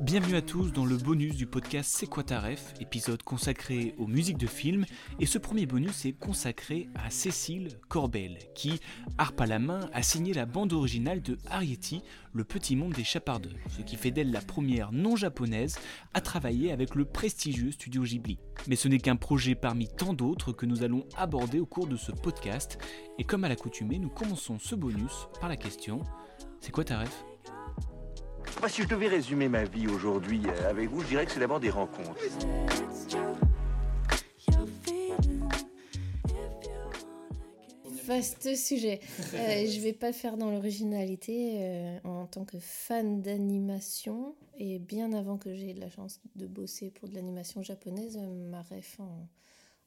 Bienvenue à tous dans le bonus du podcast C'est quoi ta ref, épisode consacré aux musiques de films. Et ce premier bonus est consacré à Cécile Corbel, qui, harpe à la main, a signé la bande originale de Arietti, Le Petit Monde des Chapardeurs, ce qui fait d'elle la première non-japonaise à travailler avec le prestigieux studio Ghibli. Mais ce n'est qu'un projet parmi tant d'autres que nous allons aborder au cours de ce podcast. Et comme à l'accoutumée, nous commençons ce bonus par la question C'est quoi ta ref? Moi, si je devais résumer ma vie aujourd'hui euh, avec vous, je dirais que c'est d'abord des rencontres. Vaste sujet. Euh, je vais pas le faire dans l'originalité. euh, en tant que fan d'animation, et bien avant que j'ai eu la chance de bosser pour de l'animation japonaise, euh, ma ref en,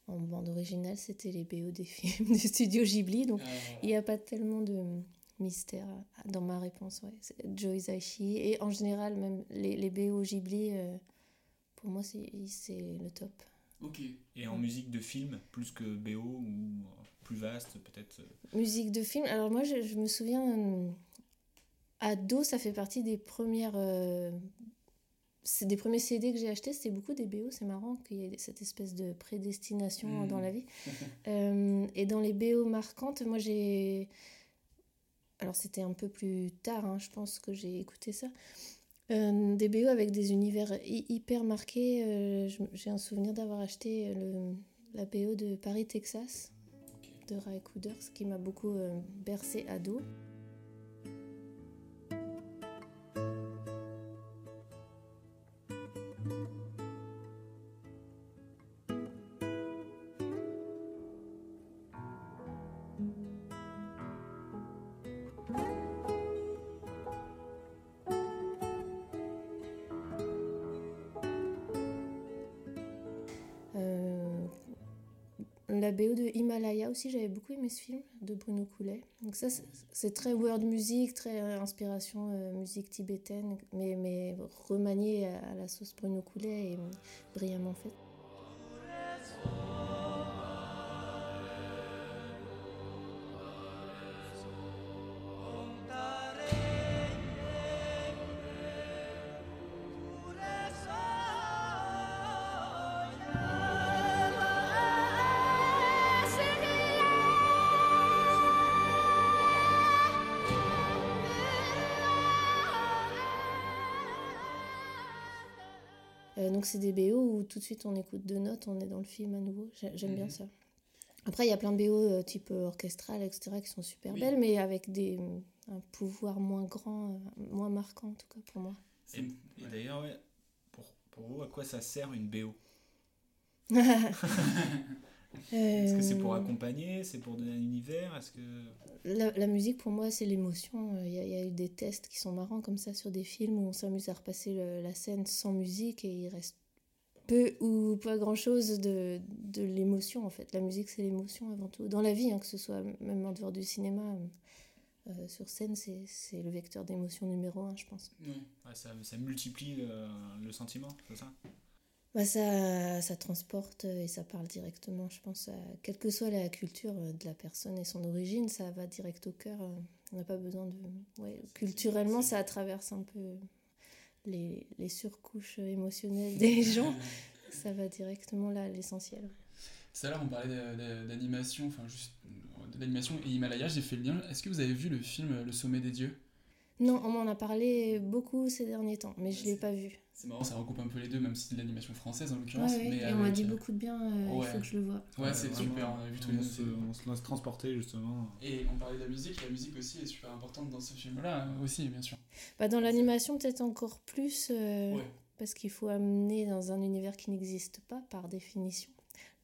en bande originale, c'était les BO des films du studio Ghibli. Donc il n'y a pas tellement de mystère dans ma réponse. Ouais. C'est Joe Hisaishi. Et en général, même les, les BO Ghibli, euh, pour moi, c'est c'est le top. Ok. Et en musique de film, plus que BO ou plus vaste peut-être euh, Musique de film. Alors moi, je, je me souviens, euh, ado, ça fait partie des premières... euh, c'est des premiers CD que j'ai achetés, c'était beaucoup des BO, c'est marrant qu'il y ait cette espèce de prédestination Mhm. dans la vie. Euh, et dans les BO marquantes, moi j'ai... Alors c'était un peu plus tard, hein, je pense que j'ai écouté ça. Euh, des BO avec des univers hy- hyper marqués. euh, j'ai un souvenir d'avoir acheté le, la BO de Paris, Texas de Ray Couders qui m'a beaucoup euh, bercé ado. Euh, la BO de Himalaya aussi, j'avais beaucoup aimé ce film de Bruno Coulet. Donc ça, c'est- très world music, très euh, inspiration euh, musique tibétaine, mais, mais remanié à, la sauce Bruno Coulet et euh, brillamment fait. Donc c'est des BO où tout de suite on écoute deux notes, on est dans le film à nouveau. J'ai- J'aime bien ça. Après, il y a plein de BO euh, type euh, orchestral, etc., qui sont super belles, mais avec des, un pouvoir moins grand, euh, moins marquant en tout cas pour moi. Et, et d'ailleurs, ouais, pour, pour vous, à quoi ça sert une BO Est-ce que c'est pour Euh, accompagner C'est pour donner un univers Est-ce que... La, la musique, pour moi, c'est l'émotion. Il y, a- il y a eu des tests qui sont marrants comme ça sur des films où on s'amuse à repasser le- la scène sans musique et il reste peu ou pas grand-chose de, de l'émotion, en fait. La musique, c'est l'émotion avant tout. Dans la vie, hein, que ce soit même en dehors du cinéma, euh, sur scène, c'est le vecteur d'émotion numéro un, je pense. Ouais, ça, ça multiplie le, le sentiment, c'est ça? Bah, ça, ça transporte et ça parle directement, je pense, à, quelle que soit la culture de la personne et son origine, ça va direct au cœur. euh, On n'a pas besoin de... Ouais, culturellement, ça traverse un peu les, les surcouches émotionnelles des gens. Ça va directement là, à l'essentiel. Tout à l'heure, on parlait d'animation, enfin juste euh, de l'animation et Himalaya, j'ai fait le lien. Est-ce que vous avez vu le film Le Sommet des Dieux? Non, on m'en a parlé beaucoup ces derniers temps, mais je ne l'ai pas vu. C'est marrant, ça recoupe un peu les deux, même si c'est de l'animation française en l'occurrence. ouais, mais et on m'a dit euh, beaucoup de bien, euh, il faut que je le vois. Ouais, c'est super, on a vu les on se, on se laisse transporter justement. Et on parlait de la musique, la musique aussi est super importante dans ce film-là aussi, bien sûr. Bah, dans l'animation, peut-être encore plus, euh, Ouais. parce qu'il faut amener dans un univers qui n'existe pas par définition.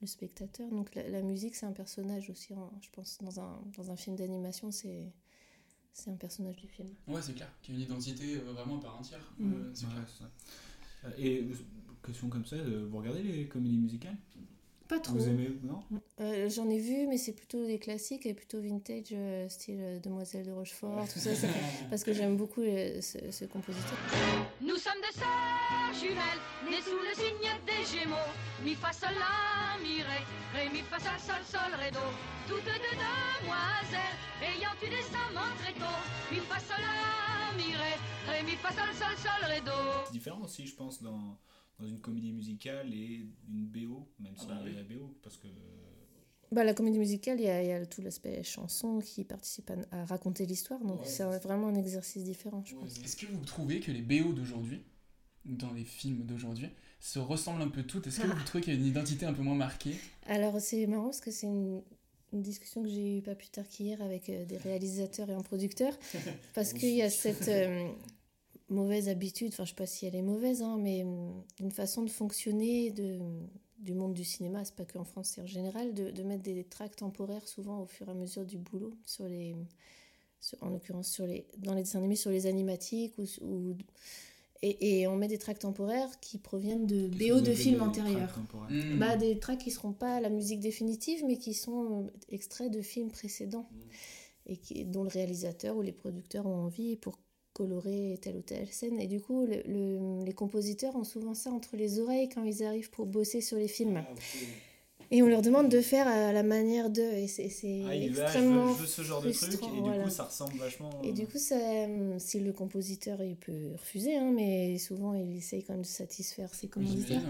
le spectateur. Donc la, la musique, c'est un personnage aussi, hein, je pense, dans un, dans un film d'animation, c'est c'est un personnage du film. Ouais, c'est clair, qui a une identité euh, vraiment à part entière. Mm. Euh, c'est Ouais, clair. Euh, Et question comme ça, vous regardez les comédies musicales? Pas trop. Vous aimez Non Euh, J'en ai vu, mais c'est plutôt des classiques et plutôt vintage, euh, style euh, Demoiselle de Rochefort, tout ça. Parce que j'aime beaucoup euh, ce, ce compositeur. Nous sommes des sœurs jumelles, nées sous le signe des Gémeaux. Mi fa sol la mi ré, ré mi fa sol sol sol ré do. Toutes deux demoiselles, ayant eu des amants très tôt. Mi fa sol la mi ré, ré mi fa sol sol sol ré do. C'est différent aussi, je pense, dans, dans une comédie musicale et une BO, même si Ah bah y a la BO, parce que... Bah, la comédie musicale, il y a, il y a tout l'aspect chanson qui participe à, à raconter l'histoire. Donc Ouais, c'est vraiment un exercice différent, je pense. Est-ce que vous trouvez que les BO d'aujourd'hui, dans les films d'aujourd'hui, se ressemblent un peu toutes? Est-ce que vous trouvez qu'il y a une identité un peu moins marquée? Alors c'est marrant parce que c'est une, une discussion que j'ai eue pas plus tard qu'hier avec euh, des réalisateurs et un producteur. Parce qu'il y a cette euh, mauvaise habitude, enfin je sais pas si elle est mauvaise, hein, mais euh, une façon de fonctionner de, du monde du cinéma, c'est pas que en France, c'est en général, de, de mettre des tracks temporaires souvent au fur et à mesure du boulot, sur les, sur- en l'occurrence sur les, dans les dessins animés, sur les animatiques ou, ou- et, et on met des tracks temporaires qui proviennent de que BO de films des antérieurs. Hmm. Bah, des tracks qui seront pas la musique définitive, mais qui sont euh, extraits de films précédents et qui, dont le réalisateur ou les producteurs ont envie pour colorer telle ou telle scène. Et du coup, le- le- les compositeurs ont souvent ça entre les oreilles quand ils arrivent pour bosser sur les films. Et on leur demande de faire à la manière d'eux. Et c'est Ah, je veux, extrêmement je veux ce genre de truc, frustrant, et du voilà. coup ça ressemble vachement... et du coup, ça, euh, si le compositeur, il peut refuser, hein, mais souvent, il essaye quand même de satisfaire ses ouais.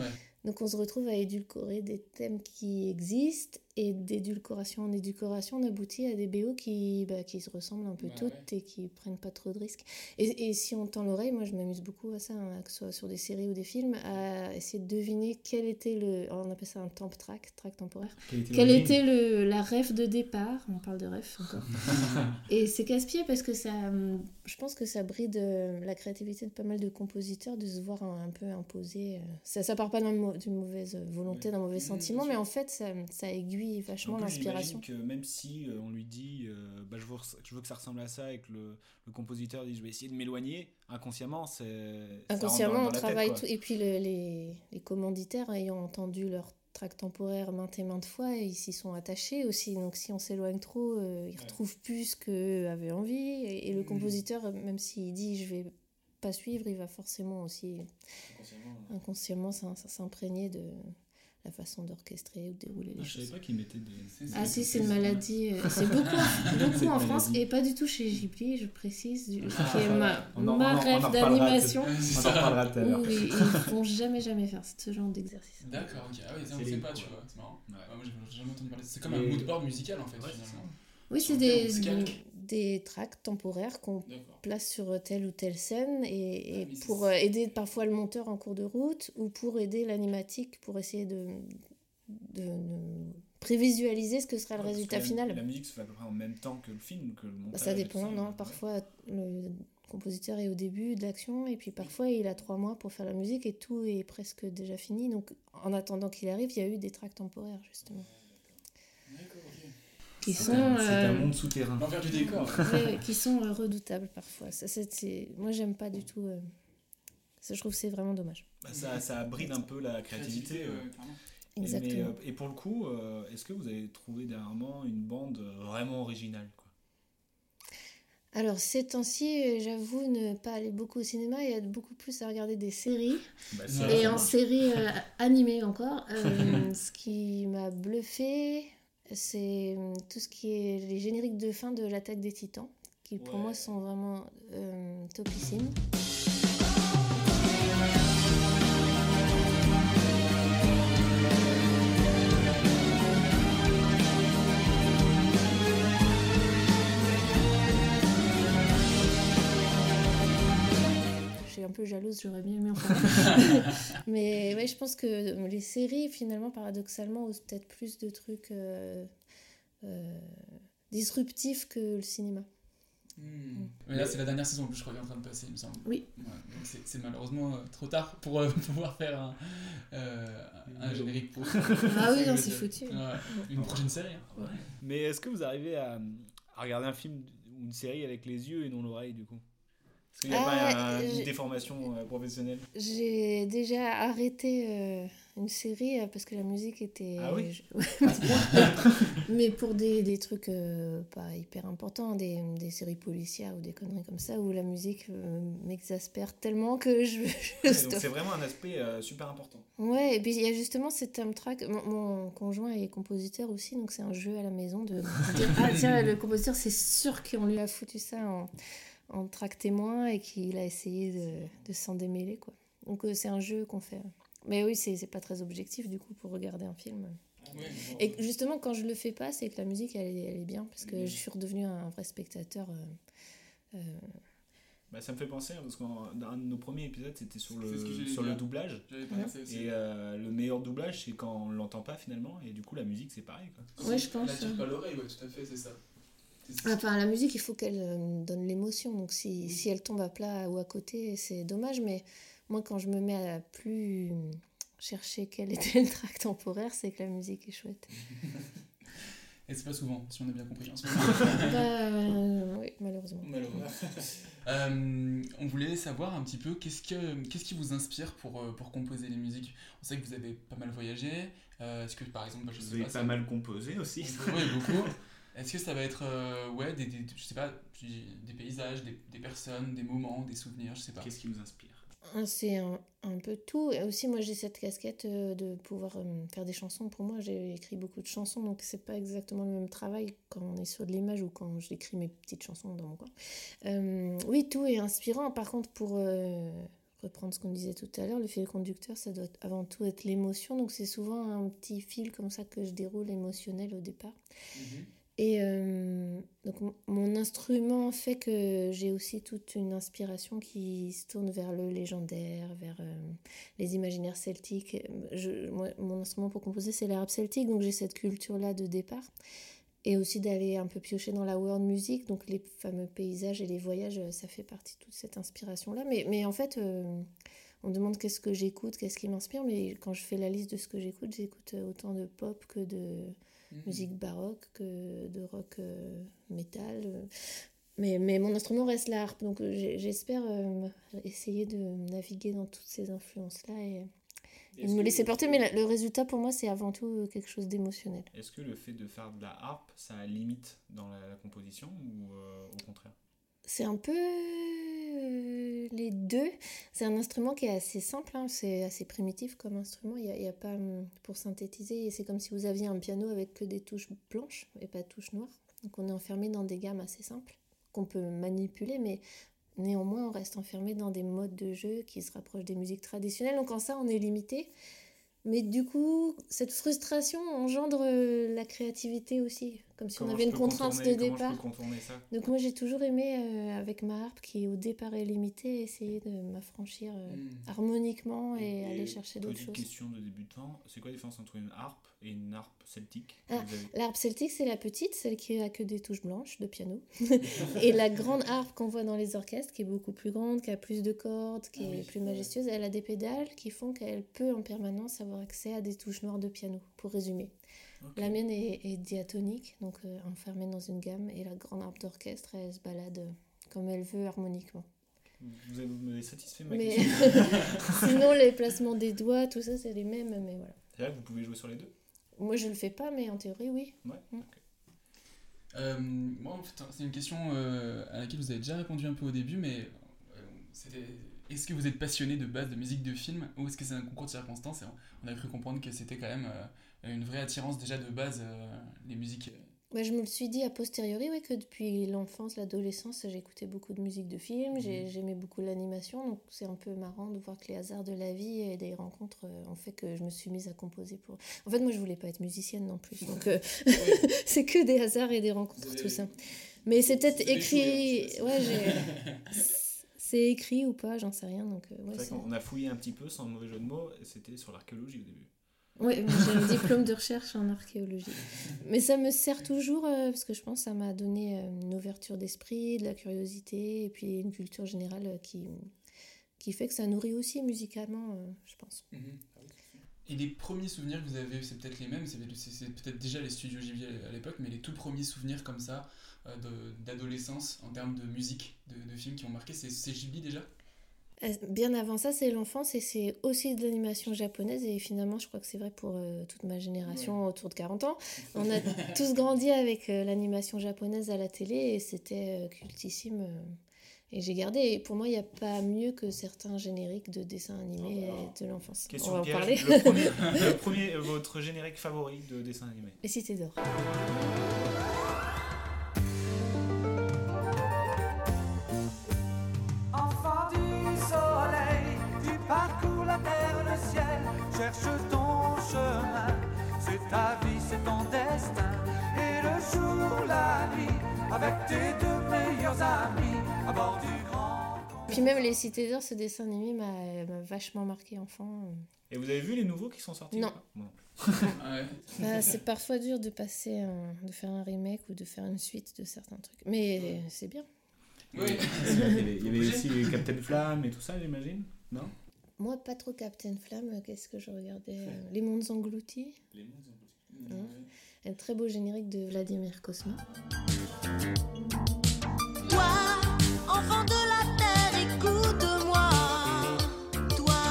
Donc on se retrouve à édulcorer des thèmes qui existent et d'édulcoration en édulcoration, on aboutit à des BO qui, bah, qui se ressemblent un peu Bah toutes et qui prennent pas trop de risques. Et, et si on tend l'oreille, moi je m'amuse beaucoup à ça, hein, que ce soit sur des séries ou des films, à essayer de deviner quel était le... On appelle ça un temp track, track temporaire. Quel était était le, la ref de départ On parle de ref encore. et c'est casse-pied parce que ça, hum, je pense que ça bride euh, la créativité de pas mal de compositeurs de se voir un, un peu imposer. euh, Ça, ça part pas d'une mauvaise volonté, d'un mauvais sentiment, mais en fait, ça, ça aiguille vachement En plus, l'inspiration. que même si euh, on lui dit euh, bah, je, veux, je veux que ça ressemble à ça et que le, le compositeur dit je vais essayer de m'éloigner, inconsciemment, c'est. dans- Inconsciemment, dans on tête, travaille tout. Et puis le- les, les commanditaires ayant entendu leur track temporaire maintes et maintes fois, ils s'y sont attachés aussi. Donc si on s'éloigne trop, euh, ils retrouvent plus ce qu'eux avaient envie. Et, et le compositeur, même s'il dit je vais pas suivre, il va forcément aussi inconsciemment s'im- s'imprégner de la façon d'orchestrer ou de dérouler les Ah, je savais choses. pas qu'il mettait des. Ah si, c'est une maladie. euh, C'est beaucoup, beaucoup en France maladie. et pas du tout chez Ghibli, je précise, Ah, qui est ma, en- rêve d'animation. On en reparlera tout à l'heure. Où ils, ils font jamais jamais faire ce genre d'exercice. D'accord, ok. Ah oui, ça on C'est sait pas, tu vois. C'est marrant. Ouais. Ah, moi j'ai jamais entendu parler. C'est comme Et- un moodboard musical en fait, finalement. Oui, c'est des. Des tracks temporaires qu'on place sur telle ou telle scène et, et Ah, pour euh, aider parfois le monteur en cours de route ou pour aider l'animatique pour essayer de, de, de prévisualiser ce que sera le Ouais, résultat la- final. La musique se fait à peu près en même temps que le film, que le montage. ça dépend, non ouais. Parfois, le compositeur est au début de l'action et puis parfois il a trois mois pour faire la musique et tout est presque déjà fini. Donc en attendant qu'il arrive, il y a eu des tracks temporaires justement. Qui C'est sont, un, c'est un euh, monde souterrain. L'envers du décor. qui sont euh, redoutables parfois. Ça, c'est- Moi, j'aime pas du tout. euh, Ça, je trouve que c'est vraiment dommage. Bah, ça, ça bride un peu la créativité. Euh. Et, mais, Exactement. euh, et pour le coup, euh, est-ce que vous avez trouvé dernièrement une bande euh, vraiment originale quoi? Alors, ces temps-ci, euh, j'avoue ne pas aller beaucoup au cinéma et être beaucoup plus à regarder des séries. Bah, et en marche. série euh, animée encore. Euh, ce qui m'a bluffé, c'est euh, tout ce qui est les génériques de fin de l'attaque des titans, qui pour Ouais. moi sont vraiment euh, topissimes. Peu jalouse, j'aurais bien aimé en parler. Mais ouais, je pense que les séries, finalement, paradoxalement, osent peut-être plus de trucs euh, euh, disruptifs que le cinéma. Mais là, c'est la dernière saison que je crois qu'elle est en train de passer, il me semble. Oui. Ouais, donc c'est- malheureusement euh, trop tard pour euh, pouvoir faire un, euh, un générique pour. Ah oui, non, c'est foutu. Ouais, Une prochaine série. hein. Mais est-ce que vous arrivez à, à regarder un film ou une série avec les yeux et non l'oreille du coup? Est-ce qu'il n'y a Ah, pas j'ai- une déformation euh, professionnelle J'ai déjà arrêté euh, une série euh, parce que la musique était. Ah oui je- Mais pour des, des trucs euh, pas hyper importants, des, des séries policières ou des conneries comme ça, où la musique euh, m'exaspère tellement que je. je Donc c'est vraiment un aspect euh, super important. Ouais, et puis il y a justement cette track. Mon, mon conjoint est compositeur aussi, donc c'est un jeu à la maison de. ah tiens, le compositeur, c'est sûr qu'on lui a foutu ça en, en track témoin et qu'il a essayé de, de s'en démêler, quoi. Donc euh, c'est un jeu qu'on fait. Mais oui, c'est c'est pas très objectif du coup pour regarder un film. Et justement, quand je le fais pas, c'est que la musique, elle, est- elle est bien, parce que je suis redevenue un vrai spectateur. euh, euh, Bah, ça me fait penser, hein, parce qu'un de nos premiers épisodes, c'était sur, le, sur le doublage. Aussi. Et euh, le meilleur doublage, c'est quand on l'entend pas finalement, et du coup la musique c'est pareil. Quoi. Ouais, je pense, La tire ouais. pas l'oreille, ouais, tout à fait, c'est ça. Enfin, la musique, il faut qu'elle euh, donne l'émotion. Donc, si, si elle tombe à plat ou à côté, c'est dommage. Mais moi, quand je me mets à plus chercher quel était le track temporaire, c'est que la musique est chouette. Et c'est pas souvent, si on a bien compris en ce moment. bah, euh, oui, malheureusement. Malheureusement. Euh, on voulait savoir un petit peu qu'est-ce, que, qu'est-ce qui vous inspire pour, pour composer les musiques? On sait que vous avez pas mal voyagé. Euh, est-ce que par exemple, bah, je Vous sais avez pas, pas ça- mal composé aussi. Oui, beaucoup. Est-ce que ça va être euh, ouais, des, des, je sais pas, des paysages, des, des personnes, des moments, des souvenirs, je sais pas. Qu'est-ce qui vous inspire? Ah, C'est un, un peu tout. Et aussi, moi, j'ai cette casquette euh, de pouvoir euh, faire des chansons. Pour moi, j'ai écrit beaucoup de chansons, donc c'est pas exactement le même travail quand on est sur de l'image ou quand j'écris mes petites chansons dans mon coin. Euh, oui, tout est inspirant. Par contre, pour euh, reprendre ce qu'on disait tout à l'heure, le fil conducteur, ça doit avant tout être l'émotion. Donc, c'est souvent un petit fil comme ça que je déroule émotionnel au départ. Et euh, donc mon instrument fait que j'ai aussi toute une inspiration qui se tourne vers le légendaire, vers euh, les imaginaires celtiques. Je, moi, mon instrument pour composer, c'est l'arabe celtique, donc j'ai cette culture-là de départ. Et aussi d'aller un peu piocher dans la world music, donc les fameux paysages et les voyages, euh, ça fait partie de toute cette inspiration-là. Mais, mais en fait, euh, on demande qu'est-ce que j'écoute, qu'est-ce qui m'inspire, mais quand je fais la liste de ce que j'écoute, j'écoute autant de pop que de musique baroque que de rock euh, métal. euh. Mais, mais mon instrument reste la harpe, donc euh, j'espère euh, essayer de naviguer dans toutes ces influences-là et, et de me laisser porter. Mais la- le résultat pour moi, c'est avant tout quelque chose d'émotionnel. Est-ce que le fait de faire de la harpe, ça limite dans la, composition ou euh, au contraire? C'est un peu les deux. C'est un instrument qui est assez simple, hein, c'est assez primitif comme instrument. Il n'y a, a pas hum, pour synthétiser. C'est comme si vous aviez un piano avec que des touches blanches et pas de touches noires. Donc on est enfermé dans des gammes assez simples qu'on peut manipuler, mais néanmoins on reste enfermé dans des modes de jeu qui se rapprochent des musiques traditionnelles. Donc en ça on est limité. Mais du coup, cette frustration engendre euh, la créativité aussi, comme si Comment on avait une contrainte de départ. ça? Donc moi j'ai toujours aimé euh, avec ma harpe qui au départ est limitée essayer de m'affranchir euh, Mm. harmoniquement et, aller chercher d'autres choses. question de débutant, c'est quoi la différence entre une harpe et une harpe celtique que Ah, avez L'harpe celtique c'est la petite, celle qui a que des touches blanches de piano. et la grande harpe qu'on voit dans les orchestres qui est beaucoup plus grande, qui a plus de cordes, qui Ah est oui, plus ouais. majestueuse, elle a des pédales qui font qu'elle peut en permanence avoir accès à des touches noires de piano, pour résumer. La mienne est, est diatonique, donc euh, enfermée dans une gamme, et la grande harpe d'orchestre, elle se balade euh, comme elle veut harmoniquement. Vous avez, satisfait ma Mais question. sinon, les placements des doigts, tout ça, c'est les mêmes, mais voilà. C'est vrai que vous pouvez jouer sur les deux Moi, je le fais pas, mais en théorie, oui. Ouais. Mm. Euh, moi, en fait, c'est une question euh, à laquelle vous avez déjà répondu un peu au début, mais euh, c'était est-ce que vous êtes passionné de base de musique de film ou est-ce que c'est un concours de circonstances Et on a cru comprendre que c'était quand même une vraie attirance déjà de base, les musiques. Je me le suis dit a posteriori, oui, que depuis l'enfance, l'adolescence, j'écoutais beaucoup de musique de film, j'ai- j'aimais beaucoup l'animation, donc c'est un peu marrant de voir que les hasards de la vie et des rencontres euh, ont fait que je me suis mise à composer pour... En fait, moi, je voulais pas être musicienne non plus, donc euh, c'est que des hasards et des rencontres, avez- tout ça. Mais c'est peut-être écrit... fait. Ouais, j'ai... C'est écrit ou pas, j'en sais rien, donc euh, ouais, C'est vrai qu'on a fouillé un petit peu, sans mauvais jeu de mots, et c'était sur l'archéologie au début. Oui, j'ai un diplôme de recherche en archéologie. Mais ça me sert toujours euh, parce que je pense que ça m'a donné euh, une ouverture d'esprit, de la curiosité et puis une culture générale euh, qui, qui fait que ça nourrit aussi musicalement, je pense. Mhm. Et les premiers souvenirs que vous avez, c'est peut-être les mêmes, c'est peut-être déjà les studios Ghibli à l'époque, mais les tout premiers souvenirs comme ça d'adolescence en termes de musique, de, de films qui ont marqué, c'est Ghibli déjà? Bien avant ça, c'est l'enfance et c'est aussi de l'animation japonaise. Et finalement, je crois que c'est vrai pour euh, toute ma génération autour de 40 ans. On a tous grandi avec euh, l'animation japonaise à la télé et c'était euh, cultissime. et j'ai gardé. Et pour moi, il n'y a pas mieux que certains génériques de dessins animés euh, de l'enfance. On va en piège. parler. Le premier, le premier, votre générique favori de dessin animé Les cités d'or. Avec tes deux meilleurs amis, à bord du grand. Puis même les cités d'or, ce dessin animé m'a vachement marqué enfant. Et vous avez vu les nouveaux qui sont sortis Non. Ouais. Bah, c'est parfois dur de passer, un- de faire un remake ou de faire une suite de certains trucs. Mais c'est bien. Oui. Il y avait, il y avait aussi les Captain Flamme et tout ça, j'imagine Non? Moi, pas trop Captain Flamme. Qu'est-ce que je regardais? Euh, Les Mondes Engloutis. Hein? Un très beau générique de Vladimir Cosma. Toi, enfant de la terre, écoute-moi. Toi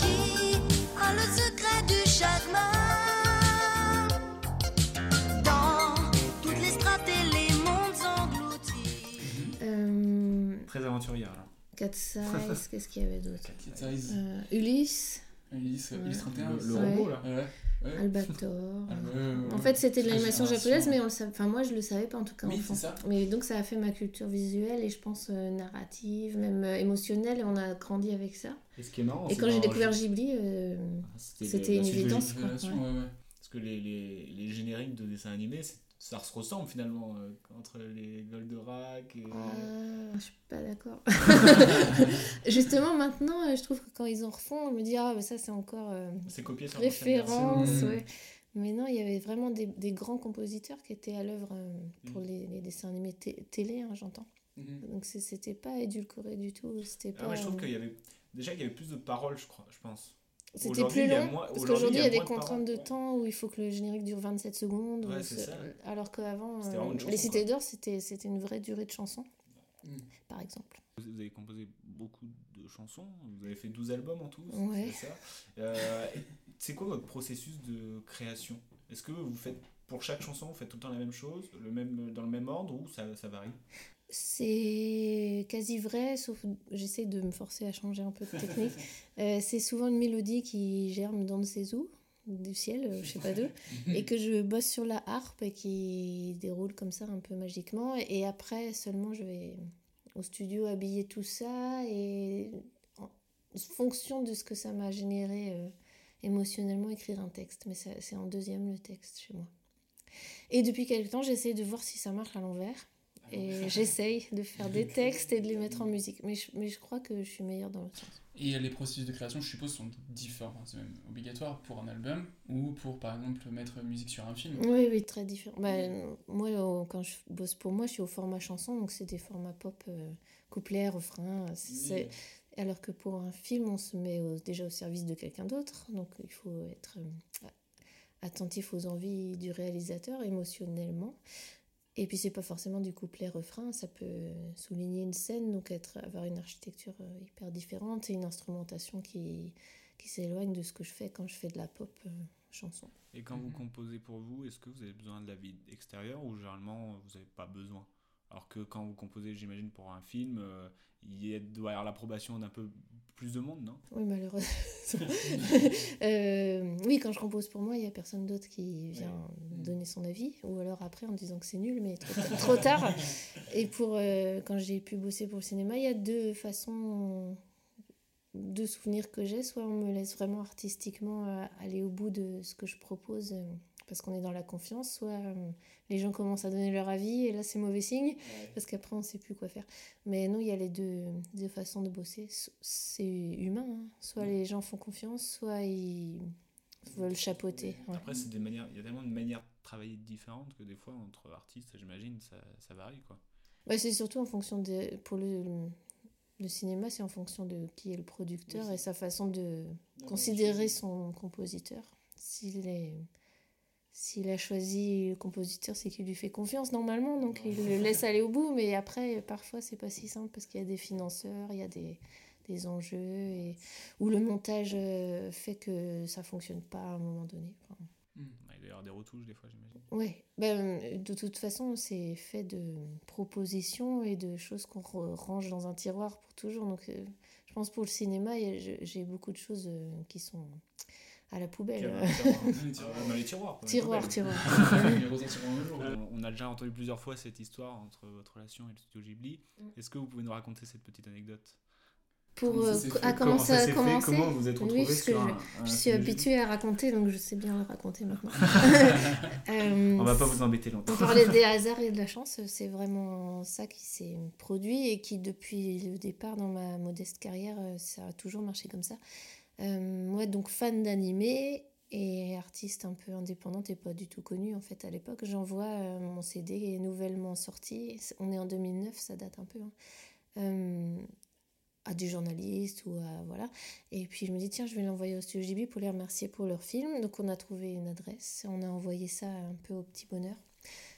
qui as le secret du chagrin. Dans toutes les strates et les mondes engloutis. Euh, Très aventurier alors. Cat Size, qu'est-ce qu'il y avait d'autre Euh, Ulysse, Ulysse, Ulysse 31. Le, le Ouais. robot là. Ouais. Ouais. Albator. Ah. En fait, c'était de l'animation japonaise, mais on le savait- enfin, moi, je le savais pas en tout cas Oui, enfant. ça. Mais donc, ça a fait ma culture visuelle et je pense euh, narrative, même euh, émotionnelle, et on a grandi avec ça. Et ce qui est marrant, Et c'est quand j'ai découvert Ghibli, euh, c'était la une évidence. quoi, ouais. ouais. Parce que les, les, les génériques de dessins animés, ça se ressemble finalement entre les Goldorak et. Ah, je suis pas d'accord. Justement, maintenant, euh, je trouve que quand ils en refont, on me dit ah, mais ça c'est encore euh, C'est copié sur référence. version. ouais. Mais non, il y avait vraiment des, des grands compositeurs qui étaient à l'œuvre euh, pour Mm. les, les dessins animés té- télé, hein, j'entends. Mhm. Donc c'était pas édulcoré du tout. C'était Ah pas. ouais, je trouve euh, qu'il y avait déjà qu'il y avait plus de paroles, je crois, je pense. C'était Aujourd'hui, plus il long, moins- parce aujourd'hui, qu'aujourd'hui, il y a des de contraintes de ouais. temps où il faut que le générique dure 27 secondes. Ouais, ou c'est ce- ça. Alors qu'avant, euh, les Cités quoi. d'Or, c'était c'était une vraie durée de chanson, Mm. par exemple. Vous avez composé beaucoup de chansons, vous avez fait 12 albums en tout, Ouais. c'est ça. Euh, c'est quoi votre processus de création? Est-ce que vous faites, pour chaque chanson, vous faites tout le temps la même chose, le même, dans le même ordre ou ça, ça varie? C'est quasi vrai, sauf j'essaie de me forcer à changer un peu de technique. Euh, c'est souvent une mélodie qui germe dans ses eaux, du ciel, euh, je sais pas d'où, et que je bosse sur la harpe et qui déroule comme ça un peu magiquement. Et après seulement je vais au studio habiller tout ça et en fonction de ce que ça m'a généré euh, émotionnellement écrire un texte. Mais c'est en deuxième le texte chez moi. Et depuis quelque temps j'essaie de voir si ça marche à l'envers. Et j'essaye de faire des textes et de les mettre en musique. Mais je, mais je crois que je suis meilleure dans l'autre sens. Et les processus de création, je suppose, sont différents. C'est même obligatoire pour un album ou pour, par exemple, mettre musique sur un film. Oui, oui, très différent. Bah, moi, au- quand je bosse pour moi, je suis au format chanson, donc c'est des formats pop, euh, couplet, refrain. Alors que pour un film, on se met au- déjà au service de quelqu'un d'autre, donc il faut être euh, attentif aux envies du réalisateur émotionnellement. Et puis c'est pas forcément du couplet-refrain, ça peut souligner une scène, donc être, avoir une architecture euh, hyper différente et une instrumentation qui, qui s'éloigne de ce que je fais quand je fais de la pop euh, chanson. Et quand vous Mhm. composez pour vous, est-ce que vous avez besoin de l'avis extérieur ou généralement vous n'avez pas besoin? Alors que quand vous composez, j'imagine, pour un film, euh, il y a- doit y avoir l'approbation d'un peu plus de monde, non? Oui, malheureusement. Euh, oui, quand je compose pour moi, il n'y a personne d'autre qui vient donner son avis. Ou alors après en disant que c'est nul, mais trop, trop tard. Et pour euh, quand j'ai pu bosser pour le cinéma, il y a deux façons de souvenirs que j'ai. Soit on me laisse vraiment artistiquement euh, aller au bout de ce que je propose euh, parce qu'on est dans la confiance, soit euh, les gens commencent à donner leur avis et là c'est mauvais signe parce qu'après on sait plus quoi faire. Mais non, il y a les deux, deux façons de bosser. C'est humain. hein. Soit les gens font confiance, soit ils veulent chapeauter. ouais. Après, c'est des manières, il y a tellement de manières de travailler différentes que des fois, entre artistes, j'imagine, ça, ça varie, quoi. Bah, c'est surtout en fonction de. Pour le, Le cinéma, c'est en fonction de qui est le producteur et sa façon de considérer son compositeur. S'il est... S'il a choisi le compositeur, c'est qu'il lui fait confiance normalement, donc il le laisse aller au bout. Mais après, parfois, c'est pas si simple parce qu'il y a des financeurs, il y a des, des enjeux, et, ou le montage euh, fait que ça fonctionne pas à un moment donné. Enfin, Ouais, il doit y avoir des retouches des fois, j'imagine. Ouais, ben, de toute façon, c'est fait de propositions et de choses qu'on range dans un tiroir pour toujours. Donc, euh, je pense pour le cinéma, j'ai beaucoup de choses euh, qui sont à la poubelle. Dans les tiroirs. tiroir. Les jour. Euh, On a déjà entendu plusieurs fois cette histoire entre votre relation et le studio Ghibli. Mm. Est-ce que vous pouvez nous raconter cette petite anecdote? Pour Comment ça euh, à comment ça a s'est fait commencé? Comment vous êtes Oui, parce que je, un, un je suis habituée à raconter, donc je sais bien le raconter maintenant. Euh, On va pas vous embêter longtemps. On parlait des hasards et de la chance, c'est vraiment ça qui s'est produit et qui, depuis le départ dans ma modeste carrière, euh, ça a toujours marché comme ça. Euh, moi, donc fan d'animé et artiste un peu indépendante et pas du tout connue en fait à l'époque, j'envoie euh, mon CD nouvellement sorti. On est en 2009, ça date un peu. hein. Euh, à des journalistes ou à voilà et puis je me dis tiens je vais l'envoyer au studio Ghibli pour les remercier pour leur film donc on a trouvé une adresse on a envoyé ça un peu au petit bonheur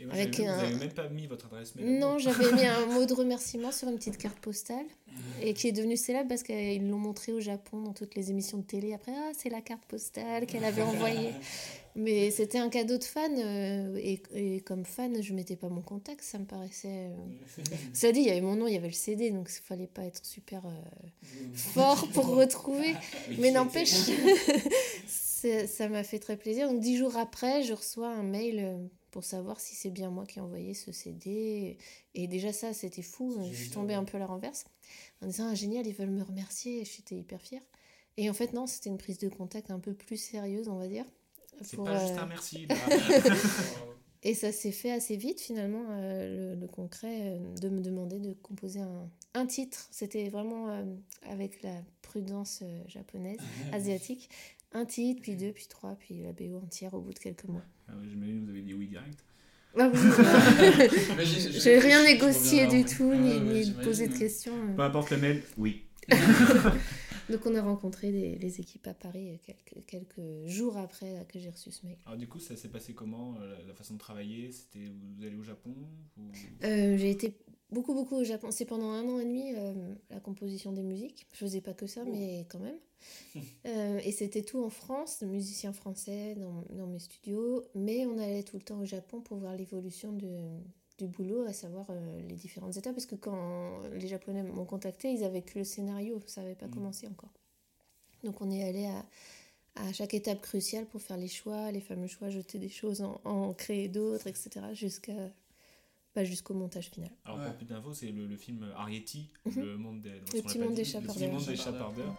Et moi, avec j'avais vu, un- Vous avez même pas mis votre adresse mail. non, j'avais mis un mot de remerciement sur une petite carte postale et qui est devenue célèbre parce qu'ils l'ont montré au Japon dans toutes les émissions de télé. Après, ah, c'est la carte postale qu'elle avait envoyée. Mais c'était un cadeau de fan euh, et, et comme fan, je mettais pas mon contact, ça me paraissait. euh, Ça dit, il y avait mon nom, il y avait le CD, donc il fallait pas être super euh, fort pour retrouver. Mais n'empêche, ça m'a fait très plaisir. Donc dix jours après, je reçois un mail pour savoir si c'est bien moi qui ai envoyé ce CD. Et déjà ça, c'était fou. Je suis tombée un peu à la renverse en disant ah, génial, ils veulent me remercier. J'étais hyper fière. Et en fait non, c'était une prise de contact un peu plus sérieuse, on va dire. C'est pas juste euh, un merci. là. et ça s'est fait assez vite finalement, euh, le, le concret, euh, de me demander de composer un, un titre. C'était vraiment euh, avec la prudence japonaise, asiatique. Un titre, puis deux, puis trois, puis la BO entière au bout de quelques mois. Ah ouais, J'imagine que vous avez dit oui direct. Ah oui, je- j'ai rien négocié du tout, ouais. ni, Ouais, posé de questions. euh. Peu importe le mail, oui. Donc on a rencontré des- les équipes à Paris quelques, quelques jours après euh, que j'ai reçu ce mail. Alors du coup, ça s'est passé comment euh, la, la façon de travailler? C'était vous allez au Japon ou... Euh, j'ai été beaucoup, beaucoup au Japon. C'est pendant un an et demi euh, la composition des musiques. Je faisais pas que ça, mais quand même. Euh, et c'était tout en France, musiciens français dans, dans mes studios. Mais on allait tout le temps au Japon pour voir l'évolution de, du boulot, à savoir euh, les différentes étapes. Parce que quand les Japonais m'ont contacté, ils avaient que le scénario, ça n'avait pas commencé encore. Donc on est allé à, à chaque étape cruciale pour faire les choix, les fameux choix, jeter des choses, en, en créer d'autres, etc. jusqu'à bah, jusqu'au montage final. Alors Ouais. pour plus d'infos, c'est le, le film Arietti, Mhm. le monde des, Le petit l'a pas monde dit, des Le petit chapardeurs. monde des Chapardeurs.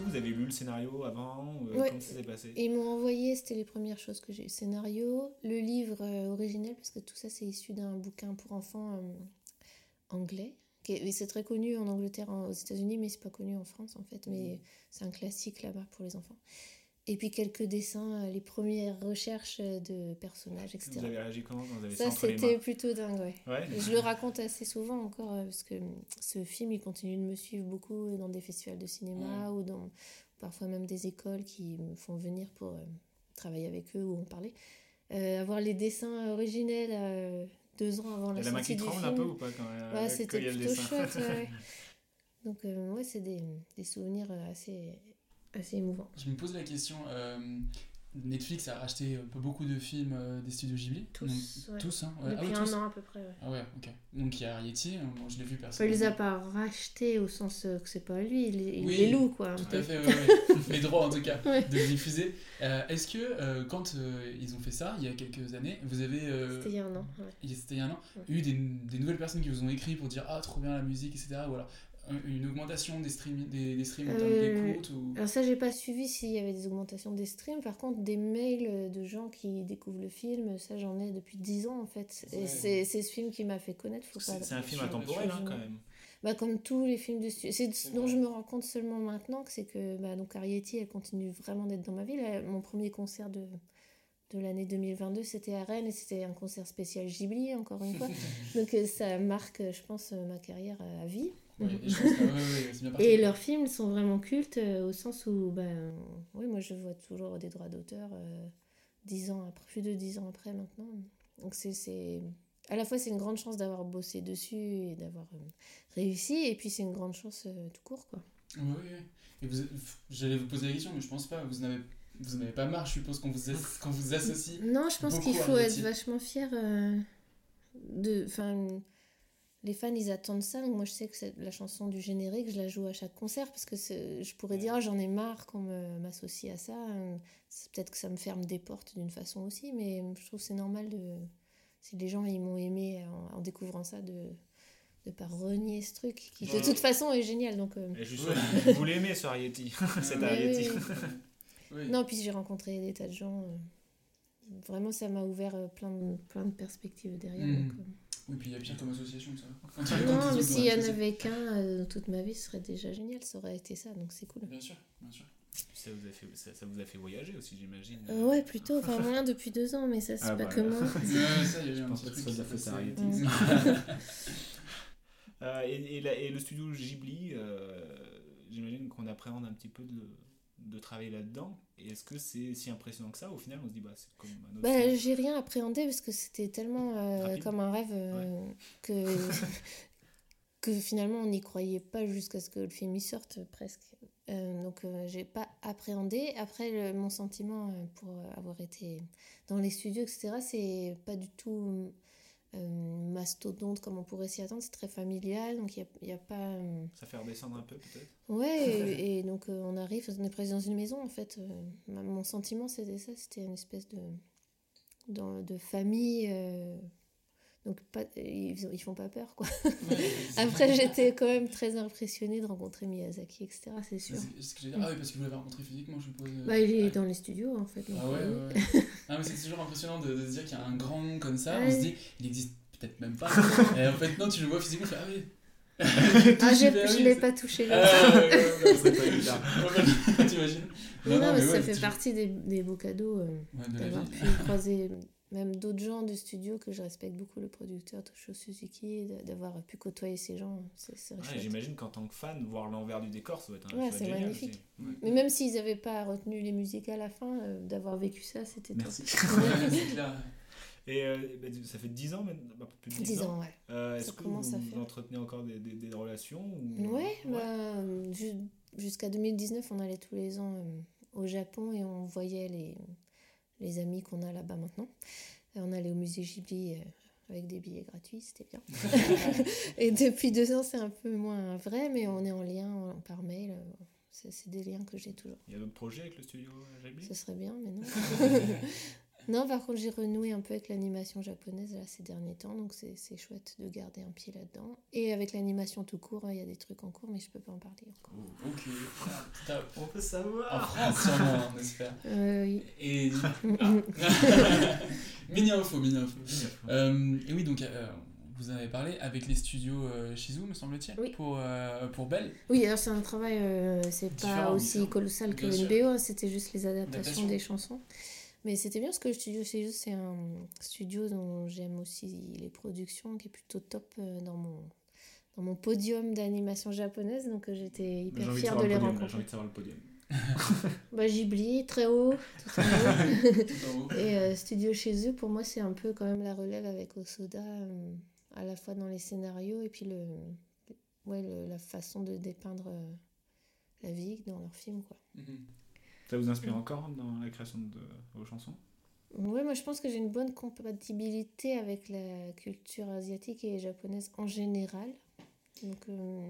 Que vous avez lu le scénario avant euh, Ouais. Comment ça s'est passé? Ils m'ont envoyé, c'était les premières choses que j'ai eu, scénario, le livre euh, original, parce que tout ça c'est issu d'un bouquin pour enfants euh, anglais. et C'est très connu en Angleterre, aux États-Unis, mais c'est pas connu en France en fait. Mais c'est un classique là-bas pour les enfants. Et puis quelques dessins, euh, les premières recherches euh, de personnages, etc. Vous avez réagi comment quand vous avez ça, c'était plutôt dingue, ouais. Ouais. Je le raconte assez souvent encore, euh, parce que hum, ce film, il continue de me suivre beaucoup dans des festivals de cinéma ou dans parfois même des écoles qui me font venir pour euh, travailler avec eux ou en parler. Euh, avoir les dessins originels euh, deux ans avant la Il y a la main sortie qui du tremble film. un peu ou pas quand, Ouais, c'était plutôt chouette. ouais. Donc, ouais, c'est des, des souvenirs assez, assez émouvants. Je me pose la question. euh, Netflix a racheté un peu beaucoup de films euh, des studios Ghibli. Tous, Donc, ouais. tous, hein. ouais. Ah Depuis oui, un tous. an à peu près. Ah ouais, ok. Donc il y a Arietti, euh, moi je l'ai vu Enfin, il personnellement. les a pas rachetés au sens euh, que c'est pas lui, il, il Oui, les loue, quoi. Tout à fait, les droits en tout cas, de le diffuser. Euh, Est-ce que euh, quand ils ont fait ça, il y a quelques années, vous avez. C'était il y a un an, C'était il y a un an, eu des, des nouvelles personnes qui vous ont écrit pour dire Ah, trop bien la musique, etc. Ou alors une augmentation des streams, des, des streams en termes Euh, d'écoute ou... Alors ça, j'ai pas suivi s'il y avait des augmentations des streams. Par contre, des mails de gens qui découvrent le film, ça j'en ai depuis 10 ans en fait. Et Ouais. c'est c'est ce film qui m'a fait connaître. Faut pas... C'est un film intemporel hein, quand même. Bah, comme tous les films de studio. C'est ce dont vrai. je me rends compte seulement maintenant, que c'est que bah, donc Arietti, elle continue vraiment d'être dans ma vie. Là, mon premier concert de, de l'année 2022, c'était à Rennes et c'était un concert spécial Ghibli, encore une fois. donc euh, ça marque, je pense, euh, ma carrière euh, à vie. Ouais, et ouais, ouais, leurs films sont vraiment cultes euh, au sens où, ben, oui, moi je vois toujours des droits d'auteur euh, dix ans après, plus de dix ans après maintenant. Donc c'est, c'est, à la fois c'est une grande chance d'avoir bossé dessus et d'avoir euh, réussi, et puis c'est une grande chance euh, tout court, quoi. Ouais, ouais, ouais. Et vous, j'allais vous poser la question, mais je pense pas. Vous n'avez, vous en avez pas marre, je suppose, qu'on vous, as- qu'on vous associe. Non, je pense Beaucoup qu'il faut être vachement fier euh, de. Enfin, les fans, ils attendent ça. Donc moi, je sais que c'est la chanson du générique, je la joue à chaque concert parce que je pourrais dire, Ah, j'en ai marre qu'on me- m'associe à ça. C'est Peut-être que ça me ferme des portes d'une façon aussi, mais je trouve que c'est normal de. Si les gens ils m'ont aimé en, en découvrant ça, de de pas renier ce truc qui de toute façon est génial. Donc euh, Et vous l'aimez ce Arietti. oui, Oui. non, puis j'ai rencontré des tas de gens. euh, vraiment, ça m'a ouvert euh, plein de, plein de perspectives derrière. Donc, euh, Oui, puis il y a pire comme association, ça. Tu- quand Non, mais s'il y en avait qu'un euh, dans toute ma vie, ce serait déjà génial. Ça aurait été ça, donc c'est cool. Bien sûr, bien sûr. Ça vous, a fait, ça, ça vous a fait voyager aussi, j'imagine. Euh, ouais, plutôt. Enfin, moins depuis deux ans, mais ça, c'est Ah, pas bah, que moi. Ouais, ça, il y a eu Je un pense petit pas que truc ça qui s'est ça. Euh, et, et la- et le studio Ghibli, euh, j'imagine qu'on appréhende un petit peu de, de travailler là-dedans. Et est-ce que c'est si impressionnant que ça Au final, on se dit, bah, c'est comme un autre. Bah, j'ai rien appréhendé parce que c'était tellement euh, comme un rêve euh, que, que finalement on n'y croyait pas jusqu'à ce que le film y sorte presque. Euh, donc j'ai pas appréhendé. Après, le- mon sentiment pour avoir été dans les studios, etc., c'est pas du tout mastodonte comme on pourrait s'y attendre. C'est très familial, donc il n'y a, pas. euh, Ça fait redescendre un peu, peut-être Ouais, et, et donc euh, on arrive, on est presque dans une maison en fait. euh, mon sentiment c'était ça, c'était une espèce de, de, de famille. Euh, donc pas, ils, ils font pas peur quoi. Après j'étais quand même très impressionnée de rencontrer Miyazaki, etc. C'est sûr. C'est ce que. Ah oui, parce que vous l'avez rencontré physiquement, je suppose. Bah, il est dans les studios en fait. donc, Ah ouais, euh, ouais. Ah, mais c'est toujours impressionnant de, de se dire qu'il y a un grand nom comme ça. On se dit, il existe peut-être même pas. Et en fait, non, tu le vois physiquement, tu fais, ah oui. Ah, j'ai- je l'ai c'est- pas touché Ah, là. ouais, C'est pas. T'imagines Non, non, mais ça fait partie des, des beaux cadeaux euh, d'avoir pu croiser même d'autres gens de studio que je respecte beaucoup, le producteur Toshio Suzuki, d'avoir pu côtoyer ces gens, c'est. J'imagine qu'en tant que fan, voir l'envers du décor, ça doit être un Ouais, c'est magnifique. Mais même s'ils n'avaient pas retenu les musiques à la fin, euh, d'avoir vécu ça, c'était. Merci. Clair. Et euh, bah, ça fait 10 ans maintenant peu plus de 10, 10 ans, ouais. Euh, Est-ce que vous, entretenez encore des, des, des relations ou... Ouais, bah, ju- jusqu'à 2019, on allait tous les ans euh, au Japon et on voyait les, les amis qu'on a là-bas maintenant. Et on allait au musée Ghibli euh, avec des billets gratuits, c'était bien. et depuis deux ans, c'est un peu moins vrai, mais on est en lien par mail. euh, C'est c'est des liens que j'ai toujours. Il y a d'autres projets avec le studio Ghibli? Ce serait bien, mais non. non, par contre, j'ai renoué un peu avec l'animation japonaise là, ces derniers temps, donc c'est c'est chouette de garder un pied là-dedans. Et avec l'animation tout court, hein, il y a des trucs en cours, mais je peux pas en parler encore. Oh, ok, Ah, top. On peut En savoir France, sûrement, on espère. Euh, oui. Et. mini info, mini info. Euh, et oui, donc, euh, vous en avez parlé avec les studios euh, Shizu, me semble-t-il, Oui. pour, euh, pour Belle. Oui, alors c'est un travail, euh, c'est pas aussi colossal que Bien une sûr. BO, hein, c'était juste les adaptations Adaptation. des chansons. Mais c'était bien parce que le studio Shizu, c'est un studio dont j'aime aussi les productions, qui est plutôt top euh, dans mon, dans mon podium d'animation japonaise, donc euh, j'étais hyper envie de fière de le les podium, là, J'ai rencontrer. envie de savoir le podium. Bah, Ghibli, très haut, tout haut. Et euh, Studio chez eux, pour moi, c'est un peu quand même la relève avec Osoda, euh, à la fois dans les scénarios et puis le, ouais, le- la façon de dépeindre euh, la vie dans leurs films. Quoi. Mhm. Ça vous inspire encore dans la création de vos chansons? Ouais, moi je pense que j'ai une bonne compatibilité avec la culture asiatique et japonaise en général. Donc euh,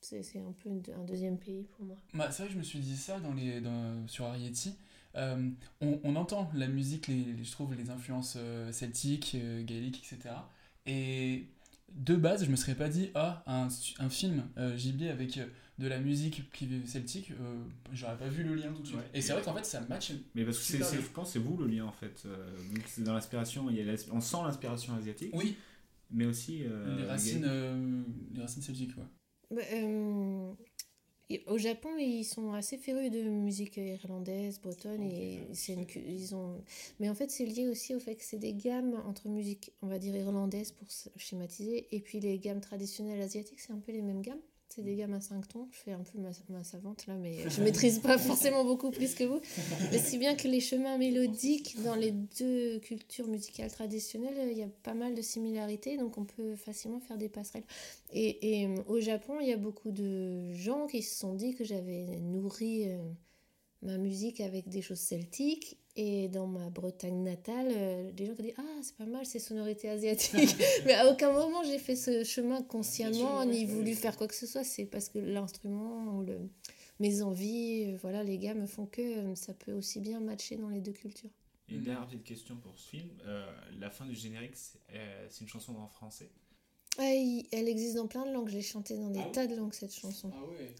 c'est un peu un deuxième pays pour moi. Bah, c'est vrai que je me suis dit ça dans les, dans, sur Arietti. Euh, on, on entend la musique, les, les- je trouve, les influences euh, celtiques, euh, gaéliques, etc. Et de base, je me serais pas dit, ah, un, un film euh, gibier avec euh, de la musique qui celtique, euh, j'aurais pas vu le lien tout de suite. Ouais. Et c'est vrai qu'en fait, ça match. Mais parce que c'est, je pense c'est vous le lien en fait. Euh, c'est dans l'inspiration, il y a l'as- on sent l'inspiration asiatique, Oui, mais aussi. euh, les, racines, euh, les racines celtiques, ouais. Bah, euh, au Japon, ils sont assez férus de musique irlandaise, bretonne, et c'est une, cu- ils ont. Mais en fait, c'est lié aussi au fait que c'est des gammes entre musique, on va dire irlandaise pour schématiser, et puis les gammes traditionnelles asiatiques, c'est un peu les mêmes gammes. C'est des gammes à 5 tons. Je fais un peu ma, ma savante là, mais je maîtrise pas forcément beaucoup plus que vous. Mais si bien que les chemins mélodiques dans les deux cultures musicales traditionnelles, il y a pas mal de similarités, donc on peut facilement faire des passerelles. Et, et, euh, au Japon, il y a beaucoup de gens qui se sont dit que j'avais nourri euh, ma musique avec des choses celtiques. Et dans ma Bretagne natale, euh, des gens qui dit Ah, c'est pas mal ces sonorités asiatiques. Mais à aucun moment j'ai fait ce chemin consciemment, ni voulu faire quoi que ce soit. C'est parce que l'instrument ou le... mes envies, euh, voilà, les gars me font que euh, ça peut aussi bien matcher dans les deux cultures. Et une dernière petite question pour ce film. Euh, la fin du générique, c'est, euh, une chanson en français. Ah, il- elle existe dans plein de langues. J'ai chanté dans des Ah oui tas de langues cette chanson. Ah ouais.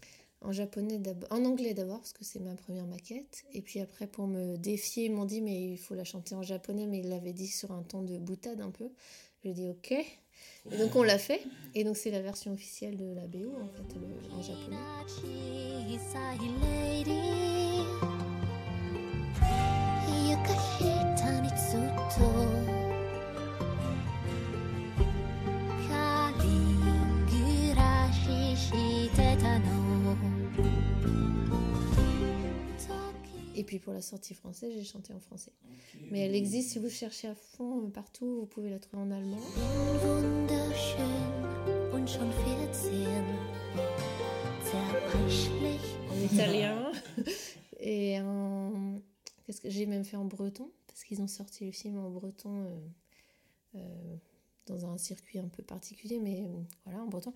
En japonais en anglais d'abord parce que c'est ma première maquette. Et puis après pour me défier, ils m'ont dit mais il faut la chanter en japonais, mais ils l'avaient dit sur un ton de boutade un peu. J'ai dit ok. Donc on l'a fait. Et donc c'est la version officielle de la BO en fait le- en japonais. Et puis pour la sortie française, j'ai chanté en français. Mais elle existe si vous cherchez à fond euh, partout, vous pouvez la trouver en allemand. Wunderschön und schon 14 zerbrechlich en italien et en qu'est-ce que j'ai même fait en breton parce qu'ils ont sorti le film en breton euh, euh, dans un circuit un peu particulier mais euh, voilà en breton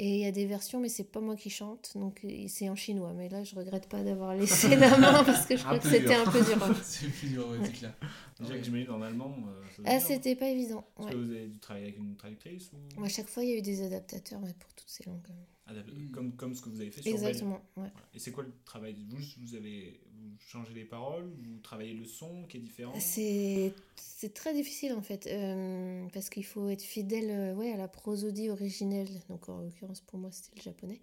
et il y a des versions mais c'est pas moi qui chante donc euh, c'est en chinois mais là je regrette pas d'avoir laissé la main parce que je crois que c'était un peu dur hein. c'est plus dur, ouais, c'est clair. Déjà Ouais. que j'imagine en allemand. euh, ah dur. c'était pas évident Est-ce ouais. que vous avez dû travailler avec une traductrice ou... à chaque fois il y a eu des adaptateurs ouais, pour toutes ces langues Adap- Mm. comme, comme ce que vous avez fait sur Belle. exactement ouais. Et c'est quoi le travail? Vous, vous avez vous changez les paroles, vous travaillez le son qui est différent. C'est très difficile en fait, euh, parce qu'il faut être fidèle euh, ouais, à la prosodie originelle, donc en l'occurrence pour moi c'était le japonais.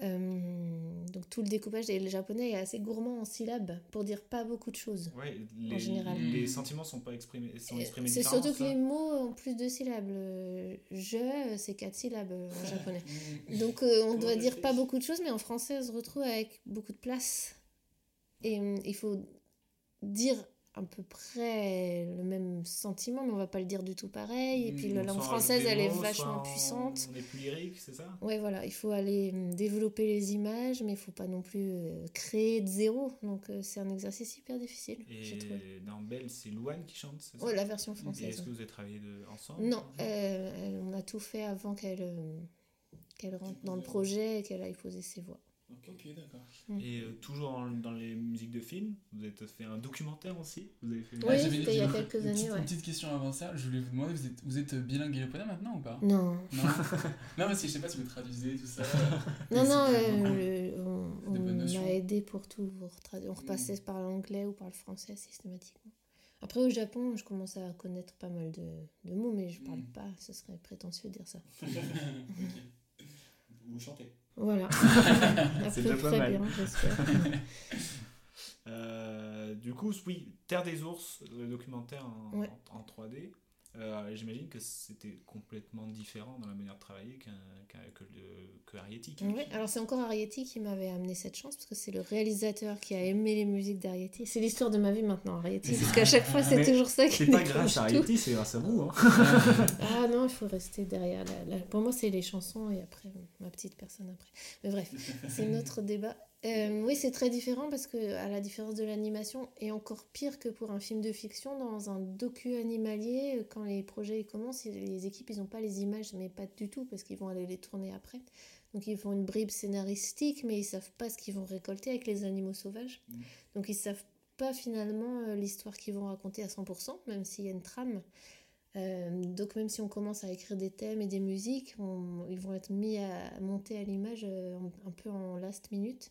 Euh, donc tout le découpage, et le japonais est assez gourmand en syllabes pour dire pas beaucoup de choses. Ouais, les, général. les sentiments sont pas exprimés, sont exprimés C'est surtout que les mots ont plus de syllabes. Je, c'est quatre syllabes en japonais. Donc euh, on doit dire pas beaucoup de choses, mais en français on se retrouve avec beaucoup de place. Et euh, il faut dire à peu près le même sentiment, mais on va pas le dire du tout pareil. Et puis la Donc, langue française, elle est vachement puissante. On est plus lyrique, c'est ça? Ouais, voilà, il faut aller euh, développer les images, mais il faut pas non plus euh, créer de zéro. Donc c'est un exercice hyper difficile. Et dans Belle, c'est Louane qui chante, c'est ça? Ouais, la version Et française. est-ce que vous avez travaillé de, ensemble? Non, euh, on a tout fait avant qu'elle euh, qu'elle rentre dans le projet et qu'elle aille poser ses voix. Ok, d'accord. Et euh, toujours en- dans les musiques de films, vous avez fait un documentaire aussi? Vous avez fait Oui, Ah, c'était il y a quelques une années, petite- ouais. Une petite question avant ça, je voulais vous demander, vous êtes, vous êtes bilingue japonais maintenant ou pas? Non. Non, non parce que je sais pas si vous traduisez tout ça. Non, non, euh, on, m'a aidé pour tout. On repassait par l'anglais ou par le français systématiquement. Après, au Japon, je commence à connaître pas mal de, de mots, mais je parle Mm. pas, ce serait prétentieux de dire ça. Vous chantez Voilà. C'est déjà pas mal. bien. Euh, du coup, oui, Terre des ours, le documentaire en, Ouais. en, en 3D. Euh, J'imagine que c'était complètement différent dans la manière de travailler qu'un- que, que Arietti. Ouais, alors c'est encore Arietti qui m'avait amené cette chance parce que c'est le réalisateur qui a aimé les musiques d'Arietti. C'est l'histoire de ma vie maintenant, Arietti, parce qu'à chaque fois c'est toujours ça qui C'est pas grâce à. Arietti, c'est grâce à vous. Hein. Ah non, il faut rester derrière. la- la- Pour moi, c'est les chansons et après, ma petite personne après. Mais bref, c'est notre débat. Euh, oui, c'est très différent parce que, à la différence de l'animation, et encore pire que pour un film de fiction, dans un docu animalier, euh, quand les projets ils commencent, les équipes, ils n'ont pas les images, mais pas du tout, parce qu'ils vont aller les tourner après. Donc ils font une bribe scénaristique, mais ils savent pas ce qu'ils vont récolter avec les animaux sauvages. Donc ils savent pas finalement euh, l'histoire qu'ils vont raconter à 100%, même s'il y a une trame. Euh, donc même si on commence à écrire des thèmes et des musiques, on- ils vont être mis à monter à l'image euh, un peu en last minute,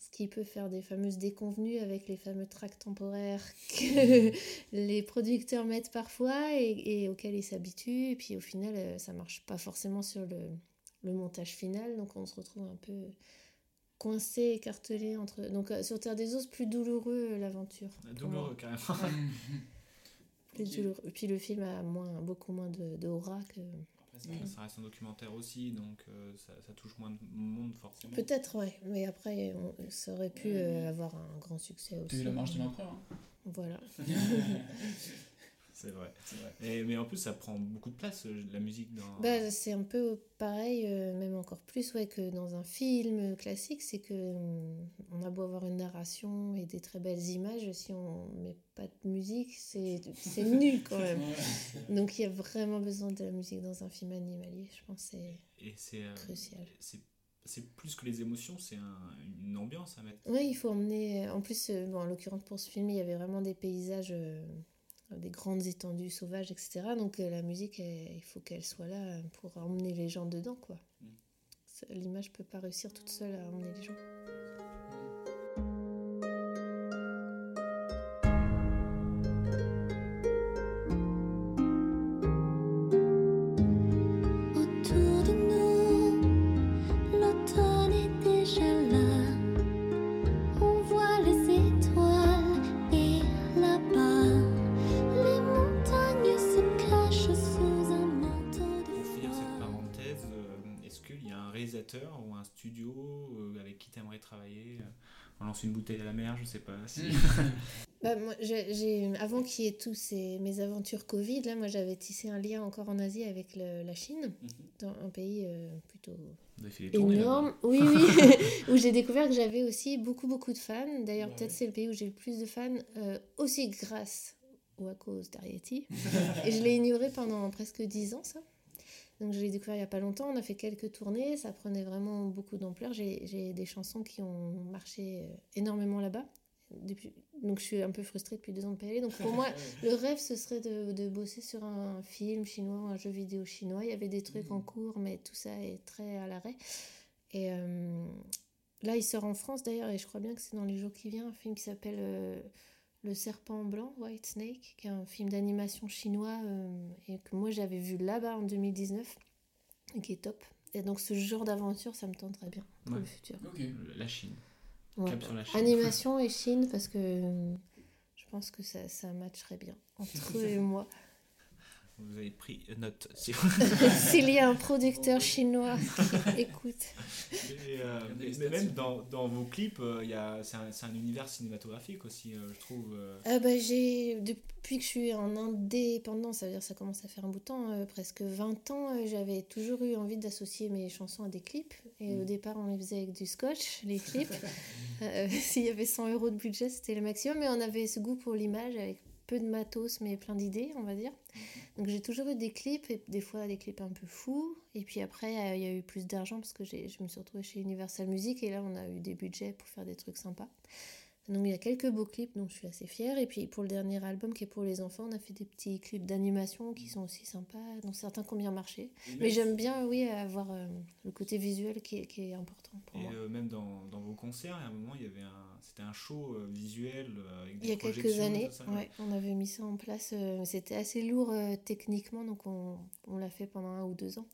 ce qui peut faire des fameuses déconvenues avec les fameux tracks temporaires que les producteurs mettent parfois et, et auxquels ils s'habituent. Et puis au final, euh, ça marche pas forcément sur le, le montage final, donc on se retrouve un peu coincé, écartelé entre. Donc euh, sur Terre des Os, plus douloureux euh, l'aventure. Douloureux, carrément. Plus Ok. douloureux. Et puis le film a moins, beaucoup moins de, de aura que. Après, ça, ça reste un documentaire aussi, donc euh, ça, ça touche moins de monde forcément. Peut-être, ouais. Mais après, on- ça aurait pu euh, avoir un grand succès T'as aussi. eu la marge de l'empereur. hein. Voilà. C'est vrai. Vrai. Et, mais en plus, ça prend beaucoup de place, euh, la musique dans. Bah, c'est un peu pareil, euh, même encore plus ouais, que dans un film classique, c'est que hum, on a beau avoir une narration et des très belles images, si on met pas de musique, c'est c'est nul quand même. Donc il y a vraiment besoin de la musique dans un film animalier, je pense que c'est Et c'est. euh, crucial. c'est c'est plus que les émotions, c'est un- une ambiance à mettre. Oui, il faut emmener. En plus, euh, bon, en l'occurrence pour ce film, il y avait vraiment des paysages, euh, des grandes étendues sauvages, etc. Donc euh, la musique, elle- il faut qu'elle soit là pour emmener les gens dedans, quoi. Mm. L'image peut pas réussir toute seule à emmener les gens. Si... Bah, moi, j'ai, j'ai- avant qu'il y ait tous ces, mes aventures Covid, là, moi, j'avais tissé un lien encore en Asie avec le- la Chine, dans un pays euh, plutôt énorme. Oui, oui. où j'ai découvert que j'avais aussi beaucoup, beaucoup de fans. D'ailleurs, Ouais. peut-être c'est le pays où j'ai le plus de fans, euh, aussi grâce ou à cause d'Ariety. Et je l'ai ignoré pendant presque dix ans, ça. Donc je l'ai découvert il n'y a pas longtemps, on a fait quelques tournées, ça prenait vraiment beaucoup d'ampleur. J'ai j'ai des chansons qui ont marché euh, énormément là-bas. Depuis... Donc je suis un peu frustrée depuis deux ans de pas y aller. Donc pour moi, le rêve, ce serait de, de bosser sur un film chinois ou un jeu vidéo chinois. Il y avait des trucs en cours, mais tout ça est très à l'arrêt. Et euh, là, il sort en France d'ailleurs, et je crois bien que c'est dans les jours qui viennent, un film qui s'appelle euh, Le Serpent Blanc, White Snake, qui est un film d'animation chinois, euh, et que moi j'avais vu là-bas en 2019, et qui est top. Et donc ce genre d'aventure, ça me tenterait bien pour Ouais. le futur. Ok. La Chine. Ouais. Cap sur la Chine. Animation et Chine, parce que euh, je pense que ça, ça matcherait bien entre eux et moi. Vous avez pris note. si- S'il y a un producteur chinois qui écoute. Et, euh, mais, mais même dans, dans vos clips, euh, il y a- c'est un, c'est un univers cinématographique aussi, euh, je trouve. euh. Ah bah, j'ai, depuis que je suis en indépendant, ça veut dire que ça commence à faire un bout de temps, euh, presque 20 ans, euh, j'avais toujours eu envie d'associer mes chansons à des clips. Et au départ, on les faisait avec du scotch, les clips. Euh, S'il y avait 100 euros de budget, c'était le maximum. Mais on avait ce goût pour l'image avec peu de matos, mais plein d'idées, on va dire. Donc j'ai toujours eu des clips, et des fois des clips un peu fous. Et puis après, euh, il y a eu plus d'argent parce que j'ai- je me suis retrouvée chez Universal Music et là, on a eu des budgets pour faire des trucs sympas. Donc il y a quelques beaux clips dont je suis assez fière. Et puis pour le dernier album qui est pour les enfants, on a fait des petits clips d'animation qui sont aussi sympas, dont certains qui ont bien marché. Mais j'aime bien, oui, avoir euh, le côté visuel qui est, qui est important pour Et moi. euh, même dans, dans vos concerts, à un moment, il y avait un, c'était un show euh, visuel avec des Il y a quelques années, tout ça, ouais, on avait mis ça en place. C'était assez lourd techniquement, donc on, on l'a fait pendant un ou deux ans.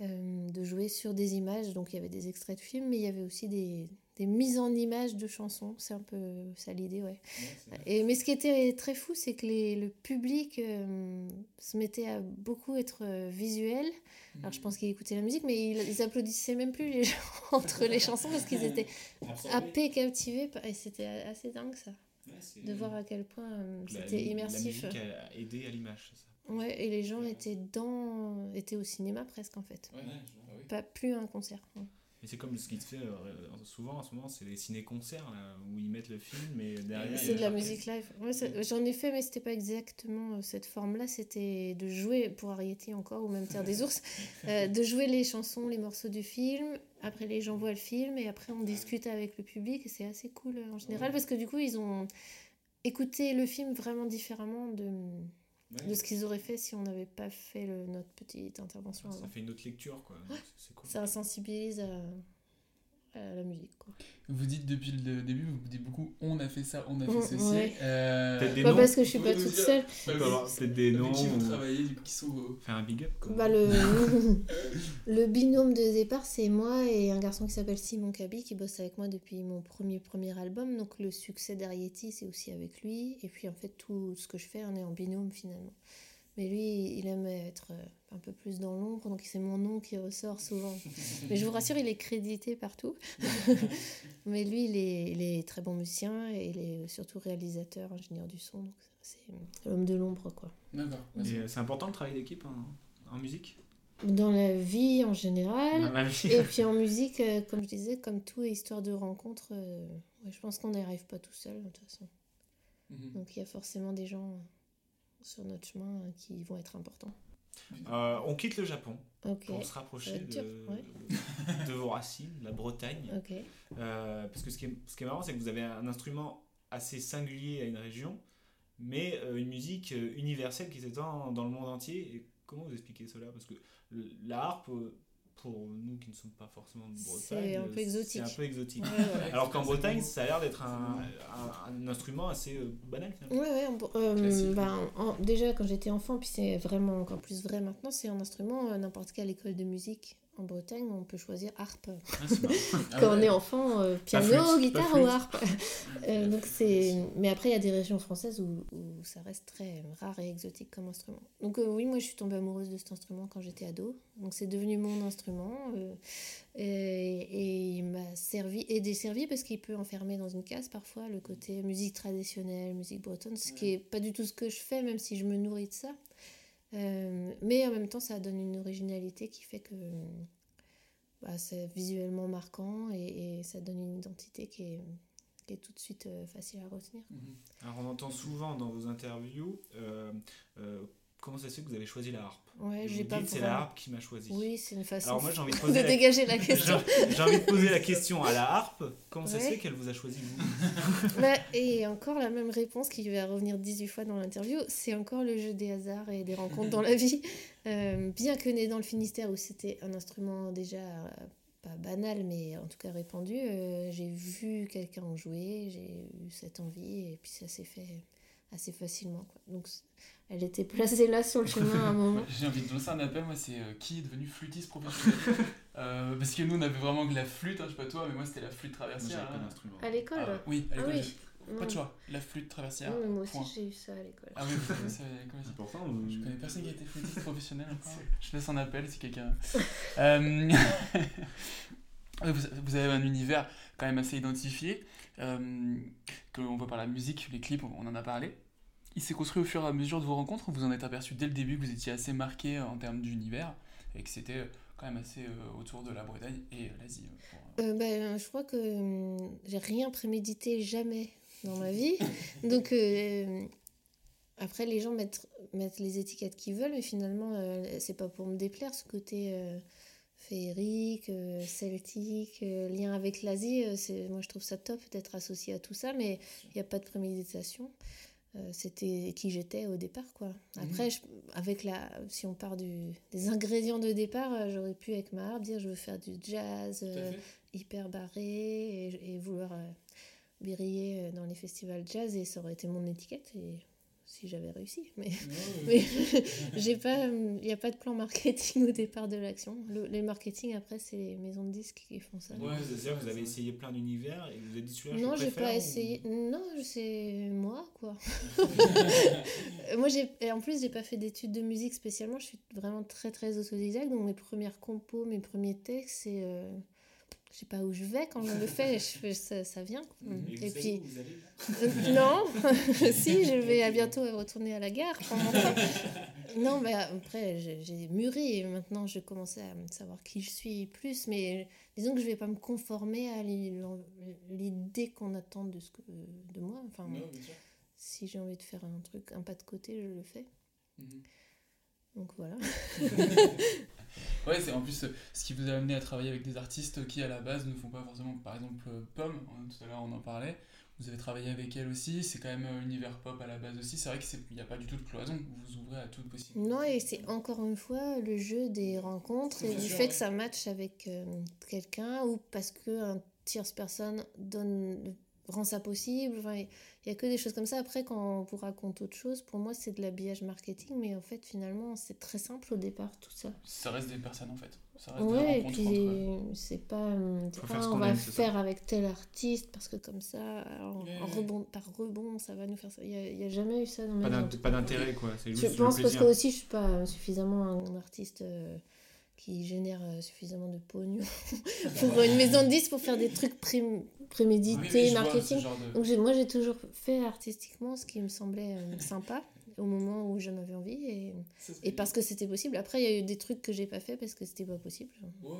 euh, de jouer sur des images, donc il y avait des extraits de films, mais il y avait aussi des, des mises en images de chansons. C'est un peu ça l'idée, ouais. Et, mais ce qui était très fou, c'est que les, le public euh, se mettait à beaucoup être euh, visuel. Alors je pense qu'ils écoutaient la musique, mais ils, ils applaudissaient même plus les gens entre les chansons parce qu'ils étaient happés, captivés. Et c'était assez dingue ça, Ouais, de voir à quel point euh, la- c'était La immersif. musique a, aidé à l'image, c'est ça. Ouais, et les gens étaient dans, étaient au cinéma presque en fait. Ouais, bah. Pas plus un concert. Et c'est comme ce qui se fait euh, souvent en ce moment, c'est les ciné-concerts là, où ils mettent le film, mais derrière. C'est de la musique live. Ouais, ça- J'en ai fait, mais c'était pas exactement euh, cette forme-là. C'était de jouer, pour Ariety encore, ou même Terre des Ours, euh, de jouer les chansons, les morceaux du film. Après, les gens voient le film et après, on discute avec le public. Et c'est assez cool en général parce que du coup, ils ont écouté le film vraiment différemment de, Ouais. de ce qu'ils auraient fait si on n'avait pas fait le- notre petite intervention Ça avant. fait une autre lecture, quoi. C'est cool. Ça sensibilise à, à la musique. Quoi. Vous dites depuis le début, vous dites beaucoup on a fait ça, on a fait Mm, ceci. ouais. Euh, Peut-être des Pas noms. parce que je suis Vous pas toute seule. bah avoir peut-être des noms. qui vous ou- travaillez, qui sont vos... Faire un big up. quoi. Bah, le... le binôme de départ, c'est moi et un garçon qui s'appelle Simon Kabi qui bosse avec moi depuis mon premier premier album. Donc le succès d'Ariety, c'est aussi avec lui. Et puis en fait, tout ce que je fais, on est en binôme finalement. Mais lui, il aime être euh, un peu plus dans l'ombre, donc c'est mon nom qui ressort souvent. Mais je vous rassure, il est crédité partout. Mais lui, il est, il est très bon musicien et il est surtout réalisateur, ingénieur du son. Donc c'est l'homme de l'ombre, quoi. D'accord. Euh, c'est important le travail d'équipe en, en musique? Dans la vie en général. Vie. Et puis en musique, euh, comme je disais, comme tout est histoire de rencontre, euh, ouais, je pense qu'on n'y arrive pas tout seul de toute façon. Mhm. Donc il y a forcément des gens euh, sur notre chemin euh, qui vont être importants. Euh, on quitte le Japon Ok. pour se rapprocher dur, de, ouais. de vos racines, la Bretagne. Euh, parce que ce qui, est, ce qui est marrant, c'est que vous avez un instrument assez singulier à une région, mais euh, une musique universelle qui s'étend dans le monde entier. Et comment vous expliquez cela? Parce que le- la harpe, pour nous qui ne sommes pas forcément de Bretagne, C'est un peu exotique. C'est un peu exotique. Ouais, ouais. Alors qu'en Bretagne, ça a l'air d'être un, un- un instrument assez euh, banal finalement. Ouais, euh, en- déjà quand j'étais enfant, puis c'est vraiment encore plus vrai maintenant, c'est un instrument, euh, n'importe quelle école de musique en Bretagne, on peut choisir harpe. Ah. Ah Quand on ouais. est enfant, euh, piano, guitare ou harpe. Euh, donc c'est... Mais après, il y a des régions françaises où, où ça reste très rare et exotique comme instrument. Donc euh, oui, moi je suis tombée amoureuse de cet instrument quand j'étais ado. Donc c'est devenu mon instrument. et, et il m'a servi et desservi parce qu'il peut enfermer dans une case parfois le côté musique traditionnelle, musique bretonne, ce qui est pas du tout ce que je fais, même si je me nourris de ça. Euh, mais en même temps, ça donne une originalité qui fait que bah, c'est visuellement marquant et, ça donne une identité qui est, tout de suite euh, facile à retenir. Mhm. Alors on entend souvent dans vos interviews euh, comment ça se fait que vous avez choisi la harpe. Ouais, j'ai pas c'est la harpe qui m'a choisi. Oui, c'est une façon Alors moi j'ai envie de de poser la... dégager la question. J'ai envie de poser la question à la harpe. Comment ça se fait qu'elle vous a choisi vous Bah, et encore la même réponse qui va revenir 18 fois dans l'interview, c'est encore le jeu des hasards et des rencontres dans la vie. Euh, bien que né dans le Finistère où c'était un instrument déjà euh, pas banal mais en tout cas répandu, euh, j'ai vu quelqu'un en jouer, j'ai eu cette envie et puis ça s'est fait assez facilement. Quoi. Donc elle était placée là sur le chemin à un moment. J'ai envie de lancer un appel, moi c'est euh, qui est devenu flûtiste professionnel? Euh, Parce que nous on avait vraiment que la flûte, hein, je sais pas toi, mais moi c'était la flûte traversière. hein. d'instrument. À l'école? Ah, oui, à Ah l'école, oui. j'ai- Non. pas de choix, la flûte traversière. Non, mais moi aussi j'ai eu ça à l'école. Ah oui, vous connaissez à l'école aussi. Important. Je connais personne qui a été flûtiste professionnel encore. Je laisse un appel si quelqu'un. Euh, vous, vous avez un univers quand même assez identifié, euh, que l'on voit par la musique, les clips, on en a parlé. Il s'est construit au fur et à mesure de vos rencontres, vous en êtes aperçu dès le début que vous étiez assez marqué en termes d'univers et que c'était quand même assez euh, autour de la Bretagne et l'Asie. euh, pour- Euh, ben, je crois que hum, j'ai rien prémédité jamais dans ma vie. Donc euh, après, les gens mettent, mettent les étiquettes qu'ils veulent, mais finalement, euh, c'est pas pour me déplaire ce côté euh, féerique, euh, celtique, euh, lien avec l'Asie. euh, moi, je trouve ça top d'être associé à tout ça, mais il n'y a pas de préméditation. Euh, c'était qui j'étais au départ quoi après je- avec la si on part du, des ingrédients de départ euh, j'aurais pu avec ma harpe dire je veux faire du jazz euh, hyper barré et, et vouloir briller dans les festivals jazz et ça aurait été mon étiquette et si j'avais réussi mais mais j'ai pas il n'y a pas de plan marketing au départ de l'action. Le, les marketing après c'est les maisons de disques qui font ça. Ouais, c'est-à-dire que vous avez essayé plein d'univers et vous avez dit celui-là non j'ai pas ou- essayé. Non c'est moi quoi. Moi j'ai et en plus j'ai pas fait d'études de musique spécialement. Je suis vraiment très très autodidacte. Donc mes premières compos mes premiers textes c'est euh, je sais pas où je vais quand je le fais, je ça, ça vient. Et vous puis, où vous allez euh, non, si, je vais à bientôt retourner à la gare. Non, mais après, j'ai mûri et maintenant je commence à savoir qui je suis plus. Mais disons que je vais pas me conformer à l'i- l'idée qu'on attend de, ce que, de moi. Enfin, si j'ai envie de faire un truc, un pas de côté, je le fais. Mhm. Donc voilà. Ouais, c'est en plus euh, ce qui vous a amené à travailler avec des artistes qui à la base ne font pas forcément, par exemple, euh, Pomme, hein, tout à l'heure on en parlait, vous avez travaillé avec elle aussi, c'est quand même un univers pop à la base aussi. C'est vrai qu'il n'y a pas du tout de cloison, vous vous ouvrez à toute possibilité. Non, et c'est encore une fois le jeu des rencontres et du fait ouais. que ça matche avec euh, quelqu'un ou parce qu'un tierce personne donne, rend ça possible. Enfin, il n'y a que des choses comme ça. Après, quand on vous raconte autre chose, pour moi, c'est de l'habillage marketing, mais en fait, finalement, c'est très simple au départ, tout ça. Ça reste des personnes en fait. Ça reste Ouais, et puis entre. c'est pas. euh, c'est pas, faire ce on va aime, c'est ça. faire avec tel artiste parce que comme ça, en rebond, par rebond, ça va nous faire ça. Il n'y a, jamais eu ça dans ma Pas d'intérêt, quoi. Je pense parce que aussi je suis pas suffisamment un artiste euh, qui génère euh, suffisamment de pognon pour une maison de disques pour faire des trucs prém- prémédités, Oui, marketing. de- Donc j'ai- moi j'ai toujours fait artistiquement ce qui me semblait euh, sympa au moment où j'en avais envie et, et parce que c'était possible. Après il y a eu des trucs que j'ai pas fait parce que c'était pas possible. Ouais.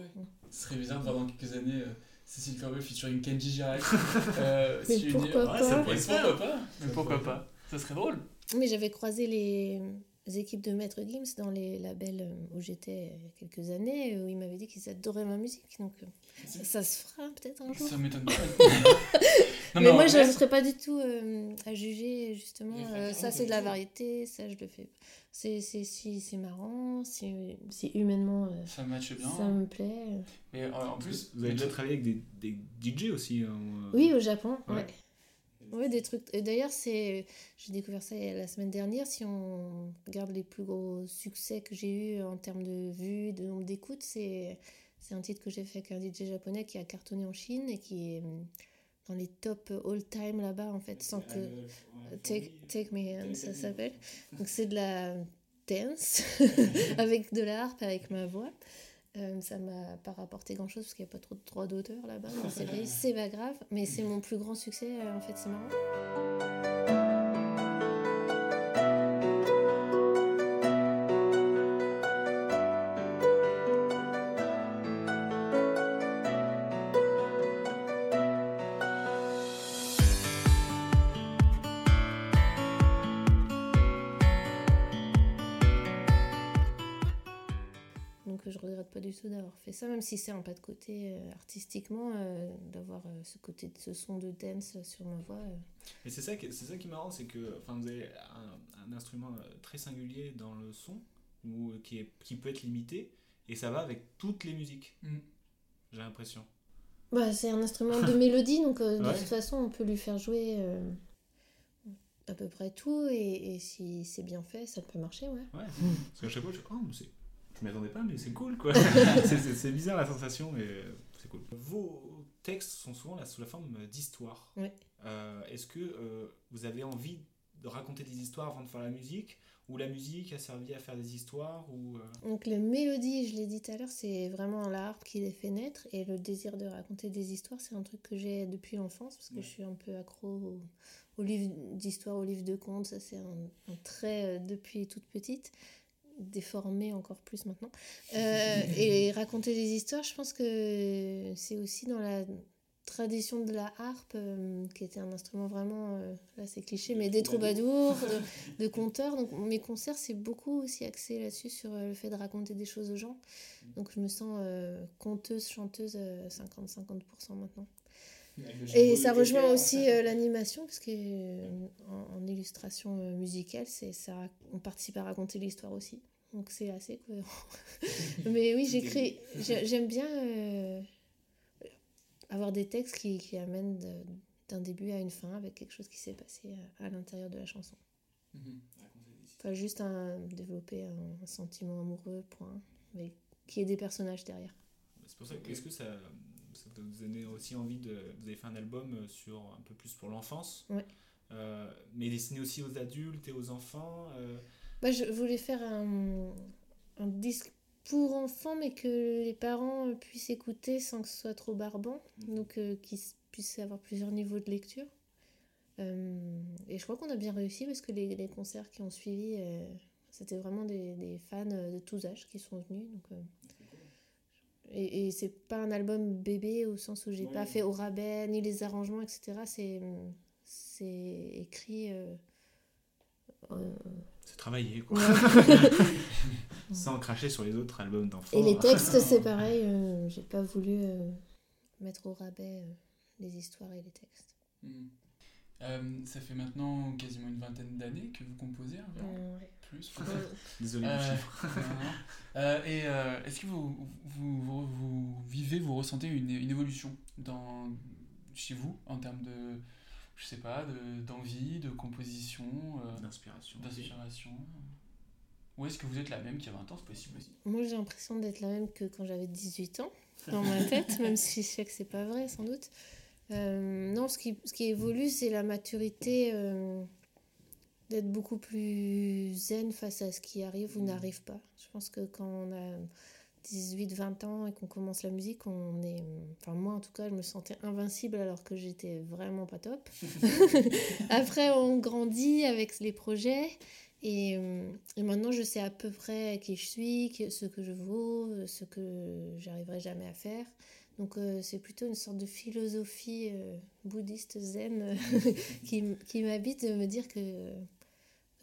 Ce serait bizarre de voir dans quelques années euh, Cécile Corbel featuring Kenji Girac. euh, Mais une- pourquoi Ouais, pas ça pourrait se faire, pourquoi pas? Mais pourquoi pas? Ça serait drôle. Mais j'avais croisé les équipes de Maître Gims dans les labels euh, où j'étais il y a quelques années où ils m'avaient dit qu'ils adoraient ma musique donc euh, ça, ça se fera peut-être un jour. Ça m'étonne pas. Non, mais, moi, je ne serais pas du tout euh, à juger, justement. Mais euh, ça, c'est de la variété, ça, je le fais. C'est, c'est, si c'est marrant, si, si humainement euh, Ça matche bien. ça me plaît. euh. Euh, en plus, Vous avez déjà travaillé avec des, des DJ aussi hein, ou, euh, Oui, au Japon, Ouais. ouais. Ouais, des trucs. D'ailleurs, c'est, j'ai découvert ça la semaine dernière. Si on regarde les plus gros succès que j'ai eu en termes de vues, de nombre d'écoutes, c'est, c'est un titre que j'ai fait avec un DJ japonais qui a cartonné en Chine et qui est dans les top all-time là-bas, en fait, sans que. Take, Take Me Hand, ça s'appelle. Donc c'est de la dance avec de la harpe, avec ma voix. Euh, ça m'a pas rapporté grand chose parce qu'il n'y a pas trop de droits d'auteur là-bas. c'est pas grave. Mais c'est mon plus grand succès euh, en fait, c'est marrant. Donc je regrette pas du tout d'avoir fait ça, même si c'est un pas de côté euh, artistiquement, euh, d'avoir euh, ce côté de ce son de dance sur ma voix. euh. Et c'est ça, qui- c'est ça qui est marrant, c'est que enfin, vous avez un, un instrument très singulier dans le son, ou, qui, est, qui peut être limité, et ça va avec toutes les musiques, Mm. j'ai l'impression. Bah, c'est un instrument de mélodie, donc euh, de Ouais. toute façon on peut lui faire jouer euh, à peu près tout, et, et si c'est bien fait, ça peut marcher, ouais. Ouais, parce qu'à chaque fois, je oh, mais c'est- m'y attendais pas, mais c'est cool, quoi. c'est, bizarre la sensation, mais euh, c'est cool. Vos textes sont souvent là, sous la forme d'histoires. Ouais. Euh, est-ce que euh, vous avez envie de raconter des histoires avant de faire la musique? Ou la musique a servi à faire des histoires ou, euh, Donc les mélodies, je l'ai dit tout à l'heure, c'est vraiment la harpe qui les fait naître et le désir de raconter des histoires, c'est un truc que j'ai depuis l'enfance parce que je suis un peu accro au, au livre d'histoire, au livre de contes, ça c'est un, un trait euh, depuis toute petite, déformé encore plus maintenant. Euh, et raconter des histoires, je pense que c'est aussi dans la tradition de la harpe, euh, qui était un instrument vraiment, euh, là c'est cliché, mais des troubadours, de, de conteurs. Donc mes concerts, c'est beaucoup aussi axé là-dessus, sur le fait de raconter des choses aux gens. Donc je me sens conteuse, chanteuse euh, 50-50% maintenant. Et ça rejoint aussi euh, l'animation, parce que euh, en, en illustration euh, musicale, c'est ça, on participe à raconter l'histoire aussi. Donc c'est assez cohérent. Mais oui, j'écris, j'ai- j'aime bien euh, avoir des textes qui, qui amènent d'un début à une fin avec quelque chose qui s'est passé à, à l'intérieur de la chanson. Mhm. Pas juste un, développer un, un sentiment amoureux, point, mais qu'il y ait des personnages derrière. C'est pour ça que, est-ce que ça vous donne aussi envie de. Vous avez fait un album euh, sur un peu plus pour l'enfance, Ouais. euh, mais destiné aussi aux adultes et aux enfants. euh, Bah, je voulais faire un, un disque pour enfants, mais que les parents puissent écouter sans que ce soit trop barbant, donc euh, qu'ils puissent avoir plusieurs niveaux de lecture. Et je crois qu'on a bien réussi parce que les, les concerts qui ont suivi, c'était vraiment des, des fans de tous âges qui sont venus. Donc, et, et c'est pas un album bébé au sens où j'ai pas fait au rabais ni les arrangements, etc. C'est c'est écrit. euh, euh, c'est travaillé, quoi. Ouais. Sans cracher sur les autres albums d'enfants. Et les textes, c'est pareil. euh, j'ai pas voulu euh, mettre au rabais euh, les histoires et les textes. Mhm. Euh, ça fait maintenant quasiment une vingtaine d'années que vous composez environ ouais. Plus peut-être Désolé Euh, du chiffre. euh, et euh, est-ce que vous, vous, vous, vous vivez, vous ressentez une, une évolution dans, chez vous en termes de, je sais pas, de- d'envie, de, composition, euh, D'inspiration. d'inspiration? Ou est-ce que vous êtes la même qu'il y a 20 ans, c'est possible aussi? Moi, j'ai l'impression d'être la même que quand j'avais 18 ans, dans ma tête, même si je sais que c'est pas vrai, sans doute. Euh, non, ce qui, ce qui évolue, c'est la maturité euh, d'être beaucoup plus zen face à ce qui arrive ou n'arrive pas. Je pense que quand on a 18-20 ans et qu'on commence la musique, on est. Enfin, moi en tout cas, je me sentais invincible alors que j'étais vraiment pas top. Après, on grandit avec les projets. Et, euh, et maintenant, je sais à peu près qui je suis, ce que je vaux, euh, ce que j'arriverai jamais à faire. Donc, euh, c'est plutôt une sorte de philosophie euh, bouddhiste zen qui, m'habite de me dire que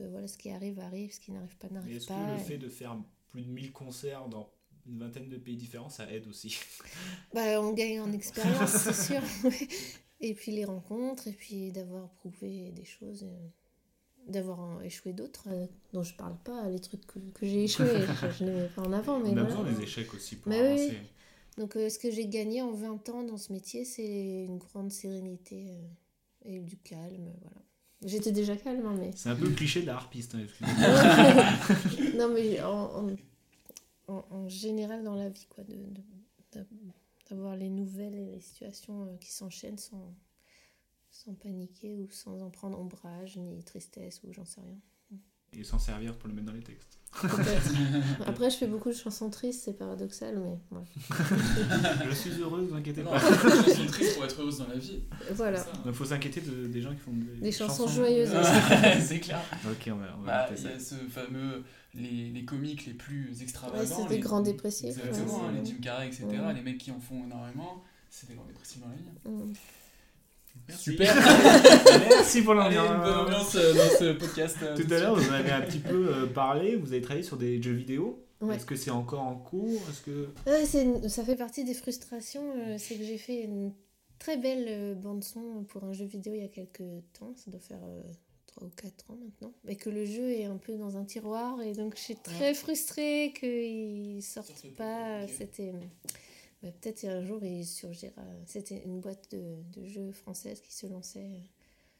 voilà, ce qui arrive arrive, ce qui n'arrive pas n'arrive est-ce que pas. le Et- fait de faire plus de 1000 concerts dans une vingtaine de pays différents, ça aide aussi Bah, on gagne en expérience, c'est sûr. Et puis les rencontres, et puis d'avoir prouvé des choses, euh, d'avoir échoué d'autres, euh, dont je parle pas, les trucs que, que j'ai échoué, je, je les mets pas en avant. Mais On a voilà. besoin des échecs aussi pour Mais oui, avancer. oui. Donc euh, ce que j'ai gagné en 20 ans dans ce métier, c'est une grande sérénité euh, et du calme, voilà. J'étais déjà calme, hein, mais... C'est un peu le cliché de la harpiste. hein, excusez-moi. non, mais en, en, en- en général dans la vie, quoi, de, de- d'a- d'avoir les nouvelles et les situations euh, qui s'enchaînent sans, sans paniquer ou sans en prendre ombrage, ni tristesse, ou j'en sais rien. Et s'en servir pour le mettre dans les textes. Après, je fais beaucoup de chansons tristes, c'est paradoxal, mais voilà. Je suis heureuse, vous inquiétez pas. les chansons tristes pour être heureuse dans la vie. Voilà. Il faut s'inquiéter de- des gens qui font des, Des chansons joyeuses. Ouais, c'est clair. Ok, on va, on va Bah, il ça. y a ce fameux, les, les comiques les plus extravagants. Ouais, c'est des les- grands dépressifs, Exactement, ouais, hein, les Jim Carrey, etc. Ouais. Les mecs qui en font énormément, c'est des grands dépressifs dans la vie. Merci. Super Merci pour Allez, une bonne l'ambiance. ambiance euh, dans ce podcast. euh, Tout à l'heure, vous en avez un petit peu euh, parlé, vous avez travaillé sur des jeux vidéo. Ouais. Est-ce que c'est encore en cours? Est-ce que... C'est ça fait partie des frustrations. c'est que j'ai fait une très belle euh, bande-son pour un jeu vidéo il y a quelques temps. Ça doit faire 3 ou 4 ans maintenant. Mais que le jeu est un peu dans un tiroir. Et donc, je suis très frustrée qu'il sorte Sorte pas. C'était. Bah, Peut-être un jour il surgira. C'était une boîte de, de jeux française qui se lançait euh,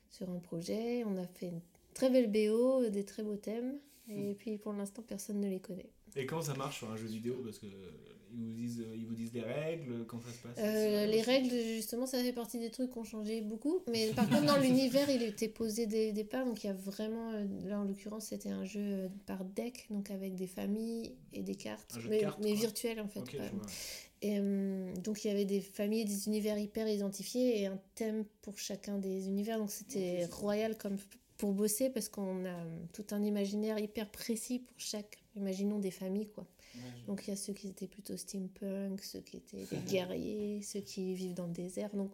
sur un projet. On a fait une très belle BO, des très beaux thèmes. Et puis pour l'instant, personne ne les connaît. Et comment ça marche sur un jeu vidéo? Parce que euh, vous disent, ils vous disent des règles, comment ça se passe Euh, les règles, justement, ça fait partie des trucs qui ont changé beaucoup. Mais par contre, dans l'univers, il était posé dès le départ. Donc, il y a vraiment. euh, Là, en l'occurrence, c'était un jeu euh, par deck, donc avec des familles et des cartes. Un jeu de mais cartes, mais quoi. virtuel, en fait. Ok, pas- je vois. Et, donc, il y avait des familles et des univers hyper identifiés et un thème pour chacun des univers. Donc, c'était royal comme pour bosser parce qu'on a euh, tout un imaginaire hyper précis pour chaque. Imaginons des familles, quoi. Donc il y a ceux qui étaient plutôt steampunk, ceux qui étaient des guerriers, ceux qui vivent dans le désert. Donc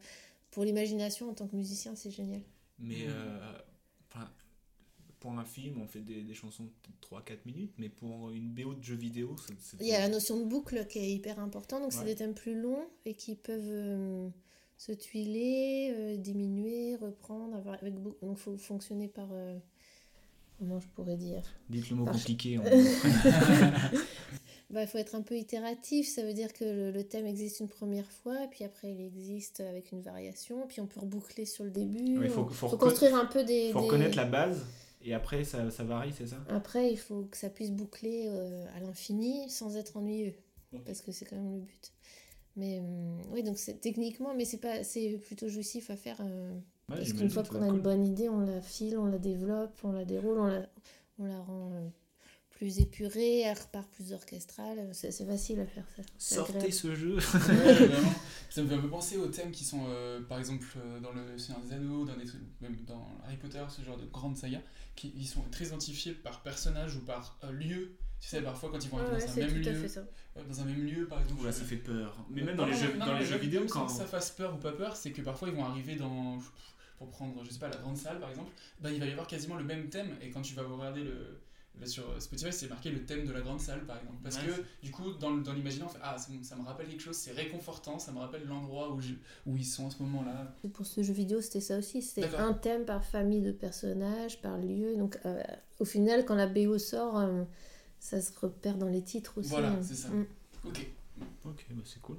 pour l'imagination en tant que musicien, c'est génial. Mais euh, pour un film, on fait des, des chansons de 3-4 minutes, mais pour une BO de jeu vidéo, c'est-. Il y a la notion de boucle qui est hyper importante. Donc c'est des thèmes plus longs et qui peuvent euh, se tuiler, euh, diminuer, reprendre. Avoir, avec beaucoup, donc il faut fonctionner par... euh, comment je pourrais dire? Dites le mot Par- compliqué. on- Bah, il faut être un peu itératif, ça veut dire que le, le thème existe une première fois, puis après il existe avec une variation, puis on peut reboucler sur le début. Il faut- faut faut construire un peu des... faut des- reconnaître la base, et après ça, ça varie, c'est ça? Après, il faut que ça puisse boucler euh, à l'infini sans être ennuyeux, parce que c'est quand même le but. Mais euh, oui, donc techniquement, mais c'est pas, c'est plutôt jouissif à faire. euh, Ouais, parce qu'une fois qu'on a une bonne idée, on la file, on la développe, on la déroule, on la, on la rend plus épurée, elle repart plus orchestrale. C'est c'est facile à faire ça. Sortez agréable. ce jeu Ouais. Ça me fait un peu penser aux thèmes qui sont, euh, par exemple, euh, dans le Seigneur des Anneaux, dans, des trucs- même dans Harry Potter, ce genre de grandes sagas, qui ils sont très identifiés par personnage ou par euh, lieu. Tu sais, parfois quand ils vont être ouais, dans un même lieu, dans un même lieu, par exemple. Je- ça fait peur. Mais même Non, dans les non, jeux, non, dans mais les jeux même vidéo, sans quand. que ça fasse peur ou pas peur, c'est que parfois ils vont arriver dans. Pour prendre, je sais pas, la grande salle par exemple, bah, il va y avoir quasiment le même thème et quand tu vas regarder le, Bah, sur Spotify, c'est marqué le thème de la grande salle, par exemple. Parce Ouais, que, du coup, dans, dans l'imaginaire, on fait Ah, ça, me- ça me rappelle quelque chose, c'est réconfortant, ça me rappelle l'endroit où, je- où ils sont en ce moment-là. Pour ce jeu vidéo, c'était ça aussi. C'était un thème par famille de personnages, par lieu. Donc, euh, au final, quand la BO sort, euh, ça se repère dans les titres aussi. Voilà, hein. c'est ça. Mm. Ok. Ok, bah c'est cool.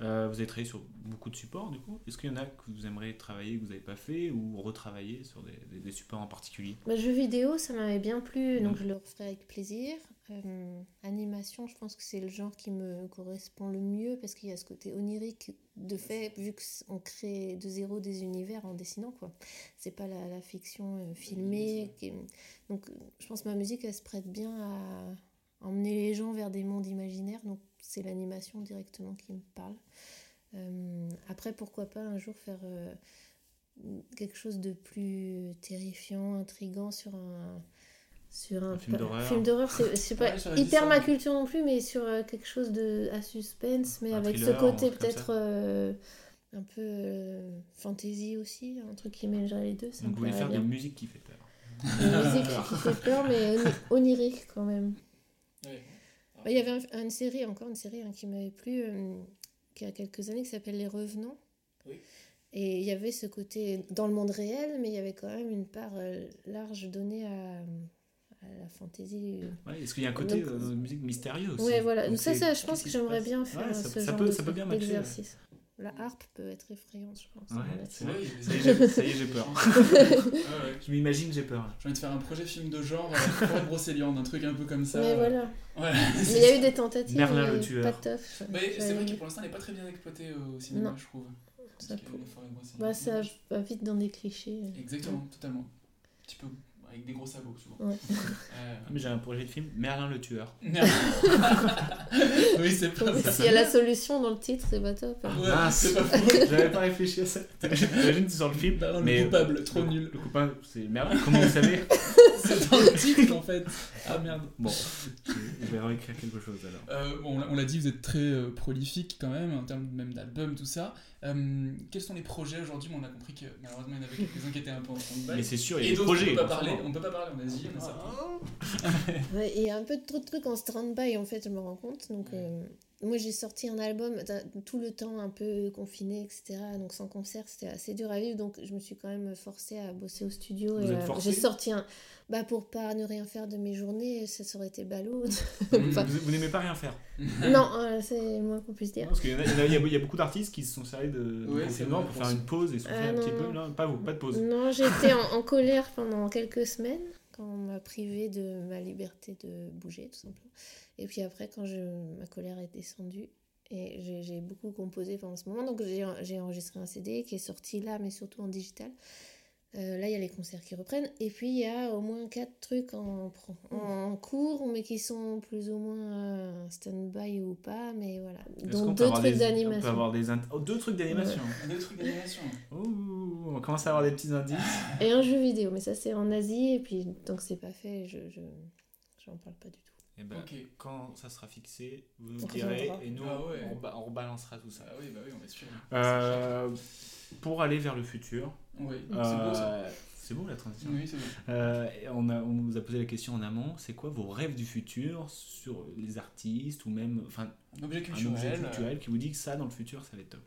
Euh, vous avez travaillé sur beaucoup de supports du coup. Est-ce qu'il y en a que vous aimeriez travailler, que vous n'avez pas fait, ou retravailler sur des, des- des supports en particulier? Bah, jeu vidéo, ça m'avait bien plu, donc je le referai avec plaisir. Euh, animation, je pense que c'est le genre qui me correspond le mieux parce qu'il y a ce côté onirique de fait, vu qu'on crée de zéro des univers en dessinant, quoi. C'est pas la, la fiction euh, filmée. qui Donc, je pense que ma musique, elle se prête bien à emmener les gens vers des mondes imaginaires, donc c'est l'animation directement qui me parle. Euh, après, pourquoi pas un jour faire euh, quelque chose de plus terrifiant, intrigant sur un sur un, Un film d'horreur. film d'horreur, c'est c'est pas Ouais, hyper ma culture non plus, mais sur euh, quelque chose de à suspense, mais Un avec ce thriller, côté peut-être un peu fantasy aussi, un truc qui mélangerait les deux. Ça Donc vous voulez faire de bien. la musique qui fait peur. Une musique qui fait peur, mais oni- onirique quand même. Ouais. Bah, Il y avait un- une série, encore une série hein, qui m'avait plu, euh, qui a quelques années, qui s'appelle Les Revenants. Oui. Et il y avait ce côté dans le monde réel, mais il y avait quand même une part euh, large donnée à, à la fantaisie. Ouais, Est-ce qu'il y a un côté Donc- euh, de musique mystérieux aussi Ouais, voilà. Donc ça, c'est- ça, je pense que j'aimerais bien faire Ouais, ça, ce ça genre peut, de ça peut bien matcher. ouais. d'exercice. La harpe peut être effrayante, je pense. Ouais, honnêtement. c'est vrai. Ouais, Ça y est, j'ai- peur. Ouais, ouais. Je m'imagine, j'ai peur. J'ai envie de faire un projet film de genre, euh, Forêt de Brocéliande, un truc un peu comme ça. Mais voilà. Voilà. Mais il y a eu des tentatives. Merlin mais le tueur. Pas top. Mais c'est vrai que pour l'instant, elle n'est pas très bien exploitée euh, au cinéma, Non. je trouve. Ça pour- Bah, ça va vite dans des clichés. Exactement, totalement. Un petit peu avec des gros sabots, souvent. Ouais. Euh, Mais j'ai un projet de film, Merlin le tueur. Oui, c'est pas Donc, ça. S'il y a la solution dans le titre, c'est pas top. hein. Ouais, Mince. c'est pas faux. J'avais pas réfléchi à ça. J'imagine tu sors le film. Merlin le mais coupable, trop le- nul. Le coupable, c'est Merlin. Comment vous savez? C'est dans le titre en fait. Ah merde. Bon, je vais réécrire quelque chose alors. Euh, bon, on l'a- dit, vous êtes très euh, prolifique quand même, en termes même d'albums, tout ça. Euh, quels sont les projets aujourd'hui? On a compris que malheureusement il y en avait quelques-uns qui étaient un peu en stand-by. Mais c'est sûr, il y a Et des d'autres, projets. on peut pas parler, on peut pas parler, on a dit, on a ça. Ouais, Il y a un peu trop de trucs en stand-by en fait, je me rends compte. Donc, euh, moi j'ai sorti un album tout le temps un peu confiné, etc. Donc sans concert, c'était assez dur à vivre. Donc je me suis quand même forcée à bosser au studio. Vous et, êtes euh, j'ai sorti un. Bah pour pas ne rien faire de mes journées, ça, ça aurait été ballot. Enfin, Vous, vous n'aimez pas rien faire. non, euh, c'est moins qu'on puisse dire. Parce qu'il y, a- y y y beaucoup d'artistes qui se sont servis de, de Ouais, vrai, pour faire une pause et souffler Ah, un petit non, peu. Non, pas vous, pas de pause. Non, j'étais en, en colère pendant quelques semaines on m'a privé de ma liberté de bouger, tout simplement. Et puis après, quand ma colère est descendue, et j'ai- beaucoup composé pendant ce moment, donc j'ai enregistré un CD qui est sorti là, mais surtout en digital. Euh, là, il y a les concerts qui reprennent. Et puis, il y a au moins quatre trucs en, pro- en cours, mais qui sont plus ou moins euh, stand-by ou pas. Mais voilà. Donc, deux trucs des- On peut d'animation. avoir des oh, deux trucs d'animation. Des trucs d'animation. On commence à avoir des petits indices. Et un jeu vidéo, mais ça c'est en Asie, et puis tant que c'est pas fait, je je j'en parle pas du tout. Et ben, Ok. quand ça sera fixé, vous nous direz et nous Ah ouais. on, ba- on rebalancera tout ça. Ah oui, bah oui, on est sûr. Euh, pour aller vers le futur, Oui, c'est beau ça. euh, c'est beau la transition. Oui, beau. Euh, on, a, on vous a posé la question en amont, c'est quoi vos rêves du futur sur les artistes ou même enfin, Un objet un culturel. objet culturel qui vous dit que ça dans le futur ça va être top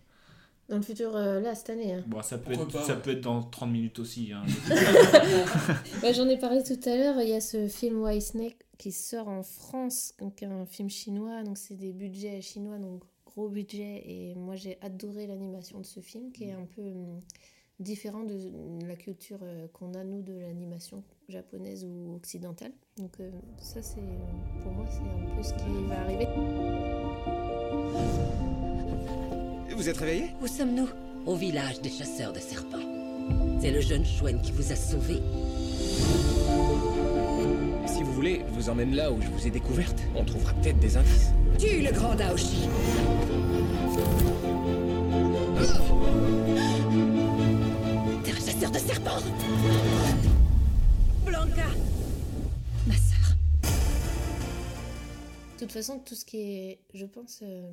Dans le futur, euh, là, cette année. hein. Bon, ça peut, Pourquoi être, pas, ça ouais. peut être dans 30 minutes aussi. hein. Bah, J'en ai parlé tout à l'heure, il y a ce film White Snake qui sort en France, donc un film chinois, donc c'est des budgets chinois, donc gros budget, et moi j'ai adoré l'animation de ce film qui est un peu hum, différent de la culture euh, qu'on a nous de l'animation japonaise ou occidentale. Donc euh, ça c'est, pour moi c'est un peu ce qui va arriver. Vous êtes réveillé? Où sommes-nous? Au village des chasseurs de serpents. C'est le jeune chouenne qui vous a sauvé. Si vous voulez, je vous emmène là où je vous ai découverte. On trouvera peut-être des indices. Tue le grand Daoshi Blanca Ma sœur. De toute façon, tout ce qui est, je pense, euh,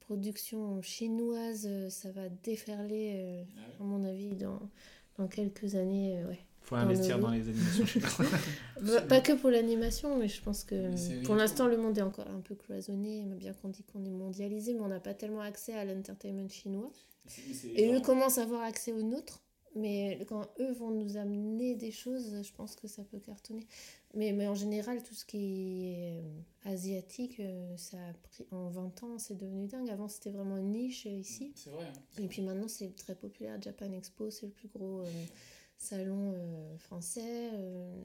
production chinoise, euh, ça va déferler, euh, à mon avis, dans, dans quelques années. euh, ouais. Faut dans investir dans les animations chinoises. Bah, Pas que pour l'animation, mais je pense que pour l'instant, le monde est encore un peu cloisonné. Bien qu'on dit qu'on est mondialisé, mais on n'a pas tellement accès à l'entertainment chinois. Et eux commencent à avoir accès au nôtre. Mais quand eux vont nous amener des choses, je pense que ça peut cartonner. Mais, mais en général, tout ce qui est euh, asiatique, euh, ça a pris en 20 ans, c'est devenu dingue. Avant, c'était vraiment une niche euh, ici. C'est vrai. hein. Et puis maintenant, c'est très populaire. Japan Expo, c'est le plus gros euh, salon euh, français. euh,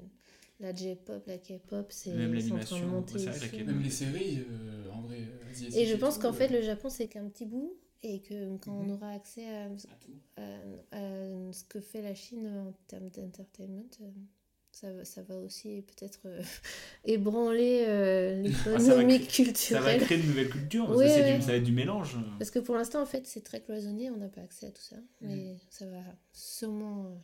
la J-pop, la K-pop, c'est Même c'est en train de l'animation, monter ouais. Même les séries, euh, en vrai, asiatiques. Et je pense qu'en fait, le Japon, c'est qu'un petit bout. Et que quand Mhm. on aura accès à, à- à ce que fait la Chine en termes d'entertainment, euh, ça, va- ça va aussi peut-être euh, ébranler euh, Ah, ça va l'économie créer- Ça va culturelle. créer de nouvelles cultures. parce Oui, du- ça va être du mélange. Parce que pour l'instant, en fait, c'est très cloisonné, on n'a pas accès à tout ça. Mais Mhm. ça va sûrement euh,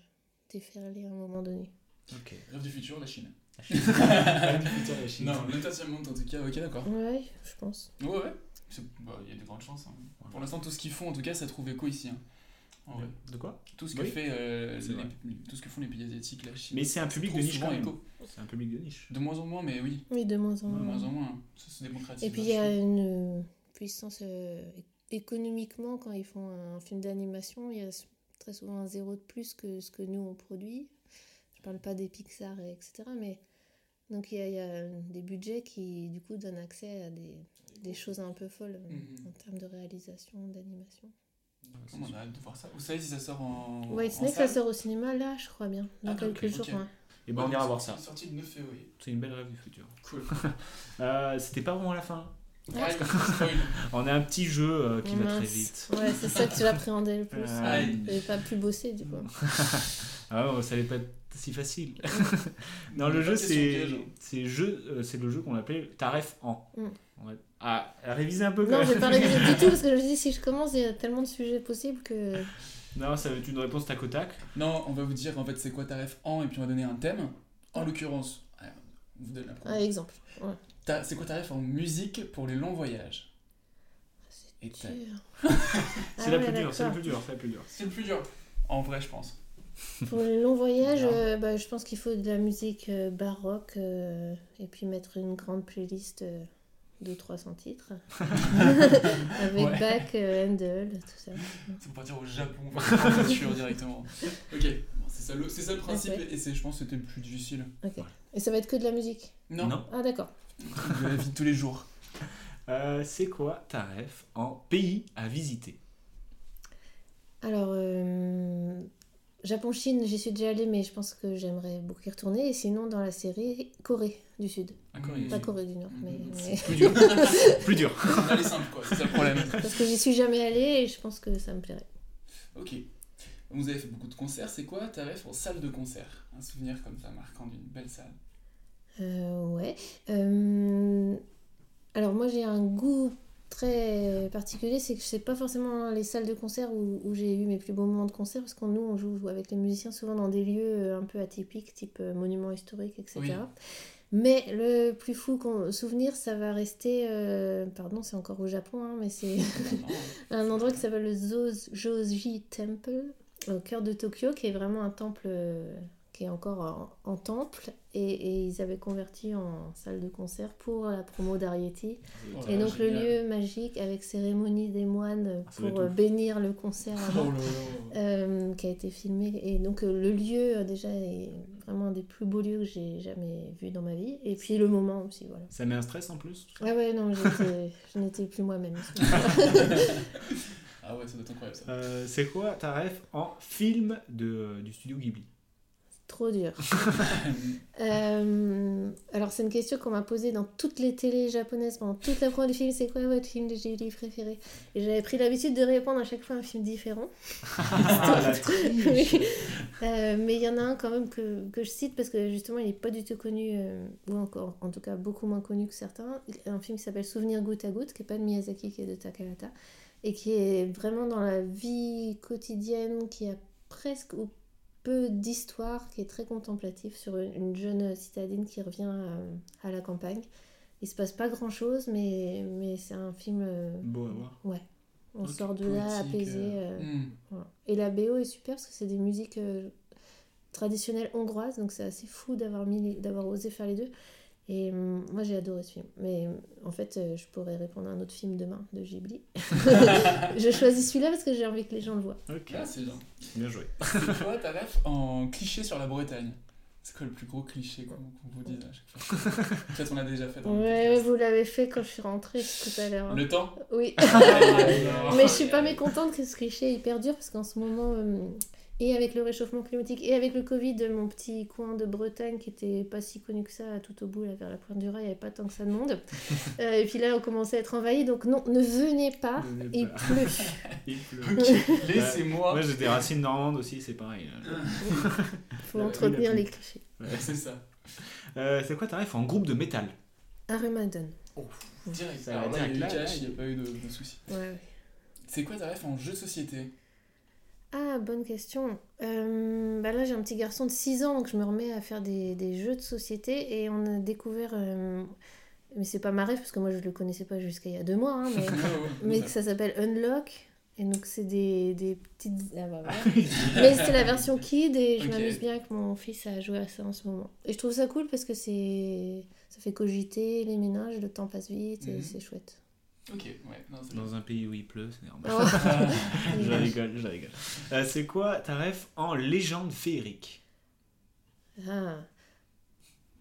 déferler à un moment donné. Ok. Rêve du futur, la Chine. Rêve du futur, la Chine. Non, l'entertainment en tout cas, ok, d'accord. Ouais, je pense. Ouais, ouais. Bah, Il y a de grandes chances. hein. Pour l'instant, tout ce qu'ils font, en tout cas, ça trouve écho ici. hein. En vrai. De quoi? Tout ce, que Oui. fait, euh, les- tout ce que font les pays asiatiques, la Chine. Mais c'est un public de niche quand même. C'est un public de niche. De moins en moins, mais oui. Oui, de moins en De moins. moins en moins. Ça se démocratise. Et puis il y a une euh, puissance euh, économiquement quand ils font un film d'animation, il y a très souvent un zéro de plus que ce que nous on produit. Je parle pas des Pixar et etc. Mais donc il y a, il y a des budgets qui du coup donnent accès à des, des choses un peu folles euh, Mhm. en termes de réalisation, d'animation. Comment on a hâte de voir ça. Vous savez si ça sort en. White en Snake ça sort au cinéma là, je crois bien, dans Ah, quelques jours. ouais. Et ben on ira voir ça. C'est sorti le 9 février. C'est une belle rêve du futur. Cool. Euh, C'était pas vraiment la fin. Spoil. On a un petit jeu euh, qui va très vite. Ouais, c'est ça que tu l'appréhendais le plus. Ouais. ouais. J'avais pas pu bosser du coup. Ah ouais, ça allait pas être si facile. non, Il y le jeu c'est hein. c'est jeu c'est le jeu qu'on appelait Taref en. Mm. Ouais. Ah, réviser un peu quand Non, même. j'ai pas révisé du tout parce que je me dis si je commence, il y a tellement de sujets possibles que. Non, ça va être une réponse tac au tac. Non, on va vous dire en fait c'est quoi ta ref en et puis on va donner un thème. En l'occurrence, ah, on vous donne la Un exemple. Ouais. Ta- C'est quoi ta ref en musique pour les longs voyages? Ta-. C'est Ah la ouais, plus dure, c'est la plus dure, c'est la plus dure. C'est le plus dur. En vrai, je pense. Pour les longs voyages, euh, bah, je pense qu'il faut de la musique euh, baroque euh, et puis mettre une grande playlist euh, de 300 titres. Avec Ouais. Bach, euh, Handel, tout ça. C'est pour partir au Japon, voiture directement. Ok, c'est ça, le- c'est ça le principe et c'est, je pense que c'était le plus difficile. Ok. Et ça va être que de la musique? Non, Non. Ah, d'accord. de la vie de tous les jours. Euh, c'est quoi Taref en pays à visiter? Alors, euh, Japon-Chine, j'y suis déjà allée, mais je pense que j'aimerais beaucoup y retourner. Et sinon, dans la série, Corée du Sud. Ah, Corée du Pas Sud. Corée du Nord, mais. Mais- Plus dur. plus dur. Les simples quoi, c'est ça le problème. Parce que j'y suis jamais allée et je pense que ça me plairait. Ok. Vous avez fait beaucoup de concerts, c'est quoi ta ref en salle de concert? Un souvenir comme ça marquant d'une belle salle? Euh, ouais. Euh, alors moi j'ai un goût très particulier, c'est que je sais pas forcément les salles de concert où, où j'ai eu mes plus beaux moments de concert, parce qu'on nous on joue avec les musiciens souvent dans des lieux euh, un peu atypiques, type euh, monuments historiques, etc. Oui. Mais le plus fou souvenir, ça va rester, euh, pardon, c'est encore au Japon, hein, mais c'est un endroit qui s'appelle le Zo- Joji Temple, au cœur de Tokyo, qui est vraiment un temple qui est encore en, en temple, et, et ils avaient converti en salle de concert pour la promo d'Ariety. Oh et donc génial. le lieu magique avec cérémonie des moines Ah, pour euh, bénir le concert Oh avant, euh, qui a été filmé. Et donc euh, le lieu déjà est vraiment un des plus beaux lieux que j'ai jamais vu dans ma vie. Et puis le moment aussi, voilà. Ça met un stress en plus Ah ouais, non, j'étais- je n'étais plus moi-même. Ah ouais, ça doit être incroyable ça. Euh, C'est quoi Taref en film de, du studio Ghibli? Trop dur. Euh, alors, c'est une question qu'on m'a posée dans toutes les télés japonaises pendant toute la promo du film. C'est quoi votre film de Ghibli préféré? Et j'avais pris l'habitude de répondre à chaque fois un film différent. Euh, mais il y en a un quand même que, que je cite parce que justement, il n'est pas du tout connu, euh, ou encore, en tout cas, beaucoup moins connu que certains. Un film qui s'appelle Souvenir goutte à goutte, qui n'est pas de Miyazaki, qui est de Takahata, et qui est vraiment dans la vie quotidienne, qui a presque ou peu d'histoire, qui est très contemplatif sur une, une jeune citadine qui revient euh, à la campagne. Il se passe pas grand chose, mais, mais c'est un film. euh, Beau à voir. Ouais. On sort de là apaisé. euh, euh, hmm. voilà. Et la BO est super parce que c'est des musiques euh, traditionnelle hongroise, donc c'est assez fou d'avoir mis les- d'avoir osé faire les deux. Et hum, moi j'ai adoré ce film. Mais hum, en fait, euh, je pourrais répondre à un autre film demain de Ghibli. je choisis celui-là parce que j'ai envie que les gens le voient. Ok, Ah, c'est bien. bien joué. C'est quoi ta ref en cliché sur la Bretagne? C'est quoi le plus gros cliché qu'on vous dise à chaque fois? Peut-être on l'a déjà fait dans Ouais, vous l'avez fait quand je suis rentrée tout à l'heure. Le temps? Oui. Ah. Mais je suis pas mécontente que ce cliché il perdure parce qu'en ce moment, euh, et avec le réchauffement climatique et avec le Covid, mon petit coin de Bretagne qui était pas si connu que ça, tout au bout, là, vers la pointe du Raz, il n'y avait pas tant que ça de monde. Euh, et puis là, on commençait à être envahi, donc non, ne venez pas, Ne venez il pas. pleut. Il pleut. Laissez-moi. Moi, j'ai des racines normandes aussi, c'est pareil. faut La- entretenir la les clichés. Ouais. C'est ça. Euh, c'est quoi ta ref en groupe de métal? Armageddon. Direct. Ça Alors là, il y a eu direct, là, cash, il là, n'y a pas eu de, de soucis. Ouais, ouais. C'est quoi ta ref en jeu de société? Ah, bonne question. Euh, bah là, j'ai un petit garçon de 6 ans, donc je me remets à faire des, des jeux de société et on a découvert. euh, mais c'est pas ma rêve parce que moi je le connaissais pas jusqu'à il y a deux mois, hein, mais, mais que ça s'appelle Unlock. Et donc c'est des, des petites. Ah bah mais c'est la version kid et je m'amuse bien avec mon fils à jouer à ça en ce moment. Et je trouve ça cool parce que c'est ça fait cogiter les ménages, le temps passe vite et Mhm. c'est chouette. Ok, ouais. Non, Dans un pays où il pleut, c'est normal. Ouais. je rigole, je rigole. Euh, c'est quoi ta ref en légende féerique? Ah.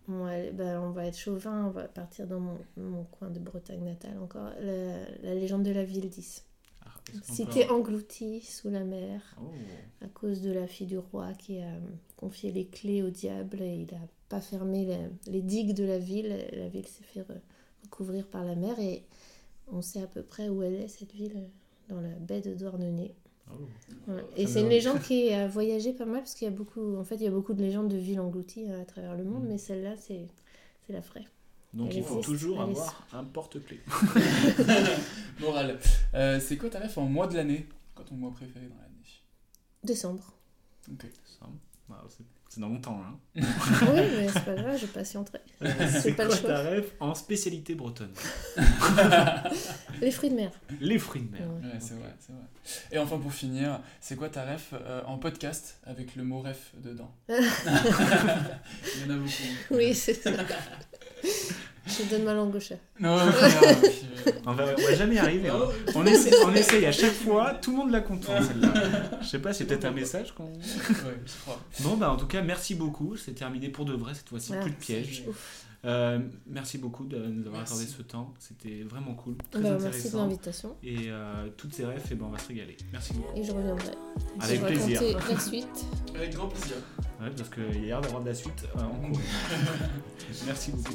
Ouais, bah, on va être chauvin, on va partir dans mon, mon coin de Bretagne natale encore. La, la légende de la ville 10. Ah, est-ce qu'on Cité peut- engloutie sous la mer Oh. à cause de la fille du roi qui a confié les clés au diable et il n'a pas fermé les, les digues de la ville. La ville s'est fait re- recouvrir par la mer et on sait à peu près où elle est, cette ville, dans la baie de Douarnenez. Oh. Ouais. Et c'est une légende qui a voyagé pas mal parce qu'il y a beaucoup, en fait, il y a beaucoup de légendes de villes englouties euh, à travers le monde, Mm. mais celle-là, c'est, c'est la vraie. Donc Elle il faut existe, toujours avoir un porte-clés. Morale. Euh, c'est quoi ta ref en mois de l'année? Quoi ton mois préféré dans l'année? Décembre. Ok. Ça, bah, c'est- c'est dans mon temps, hein. oui, mais c'est pas grave, je patienterai. c'est C'est pas le quoi choix. ta ref en spécialité bretonne Les fruits de mer. Les fruits de mer. Ouais. Ouais, c'est vrai, c'est vrai. Et enfin, pour finir, c'est quoi ta ref euh, en podcast avec le mot ref dedans? Il y en a beaucoup. Oui, c'est ça. Je donne ma langue au chat. Non, puis, On va, on va jamais y arriver. hein. Oh. On, essaie, on essaye à chaque fois, tout le monde la contourne celle-là. Je sais pas, c'est peut-être un message qu'on. euh, ouais, je crois. Bon, bah en tout cas, merci beaucoup. C'est terminé pour de vrai cette fois-ci, Ah, plus de pièges. Euh, merci beaucoup de nous avoir Merci. accordé ce temps. C'était vraiment cool, très Bah, merci de intéressant. l'invitation. Et euh, toutes ces rêves, eh ben, on va se régaler. Merci beaucoup. Et je reviendrai. Avec je plaisir. la suite. Avec grand plaisir. Ouais, parce qu'il y a l'air d'avoir de la suite euh, en cours. merci beaucoup.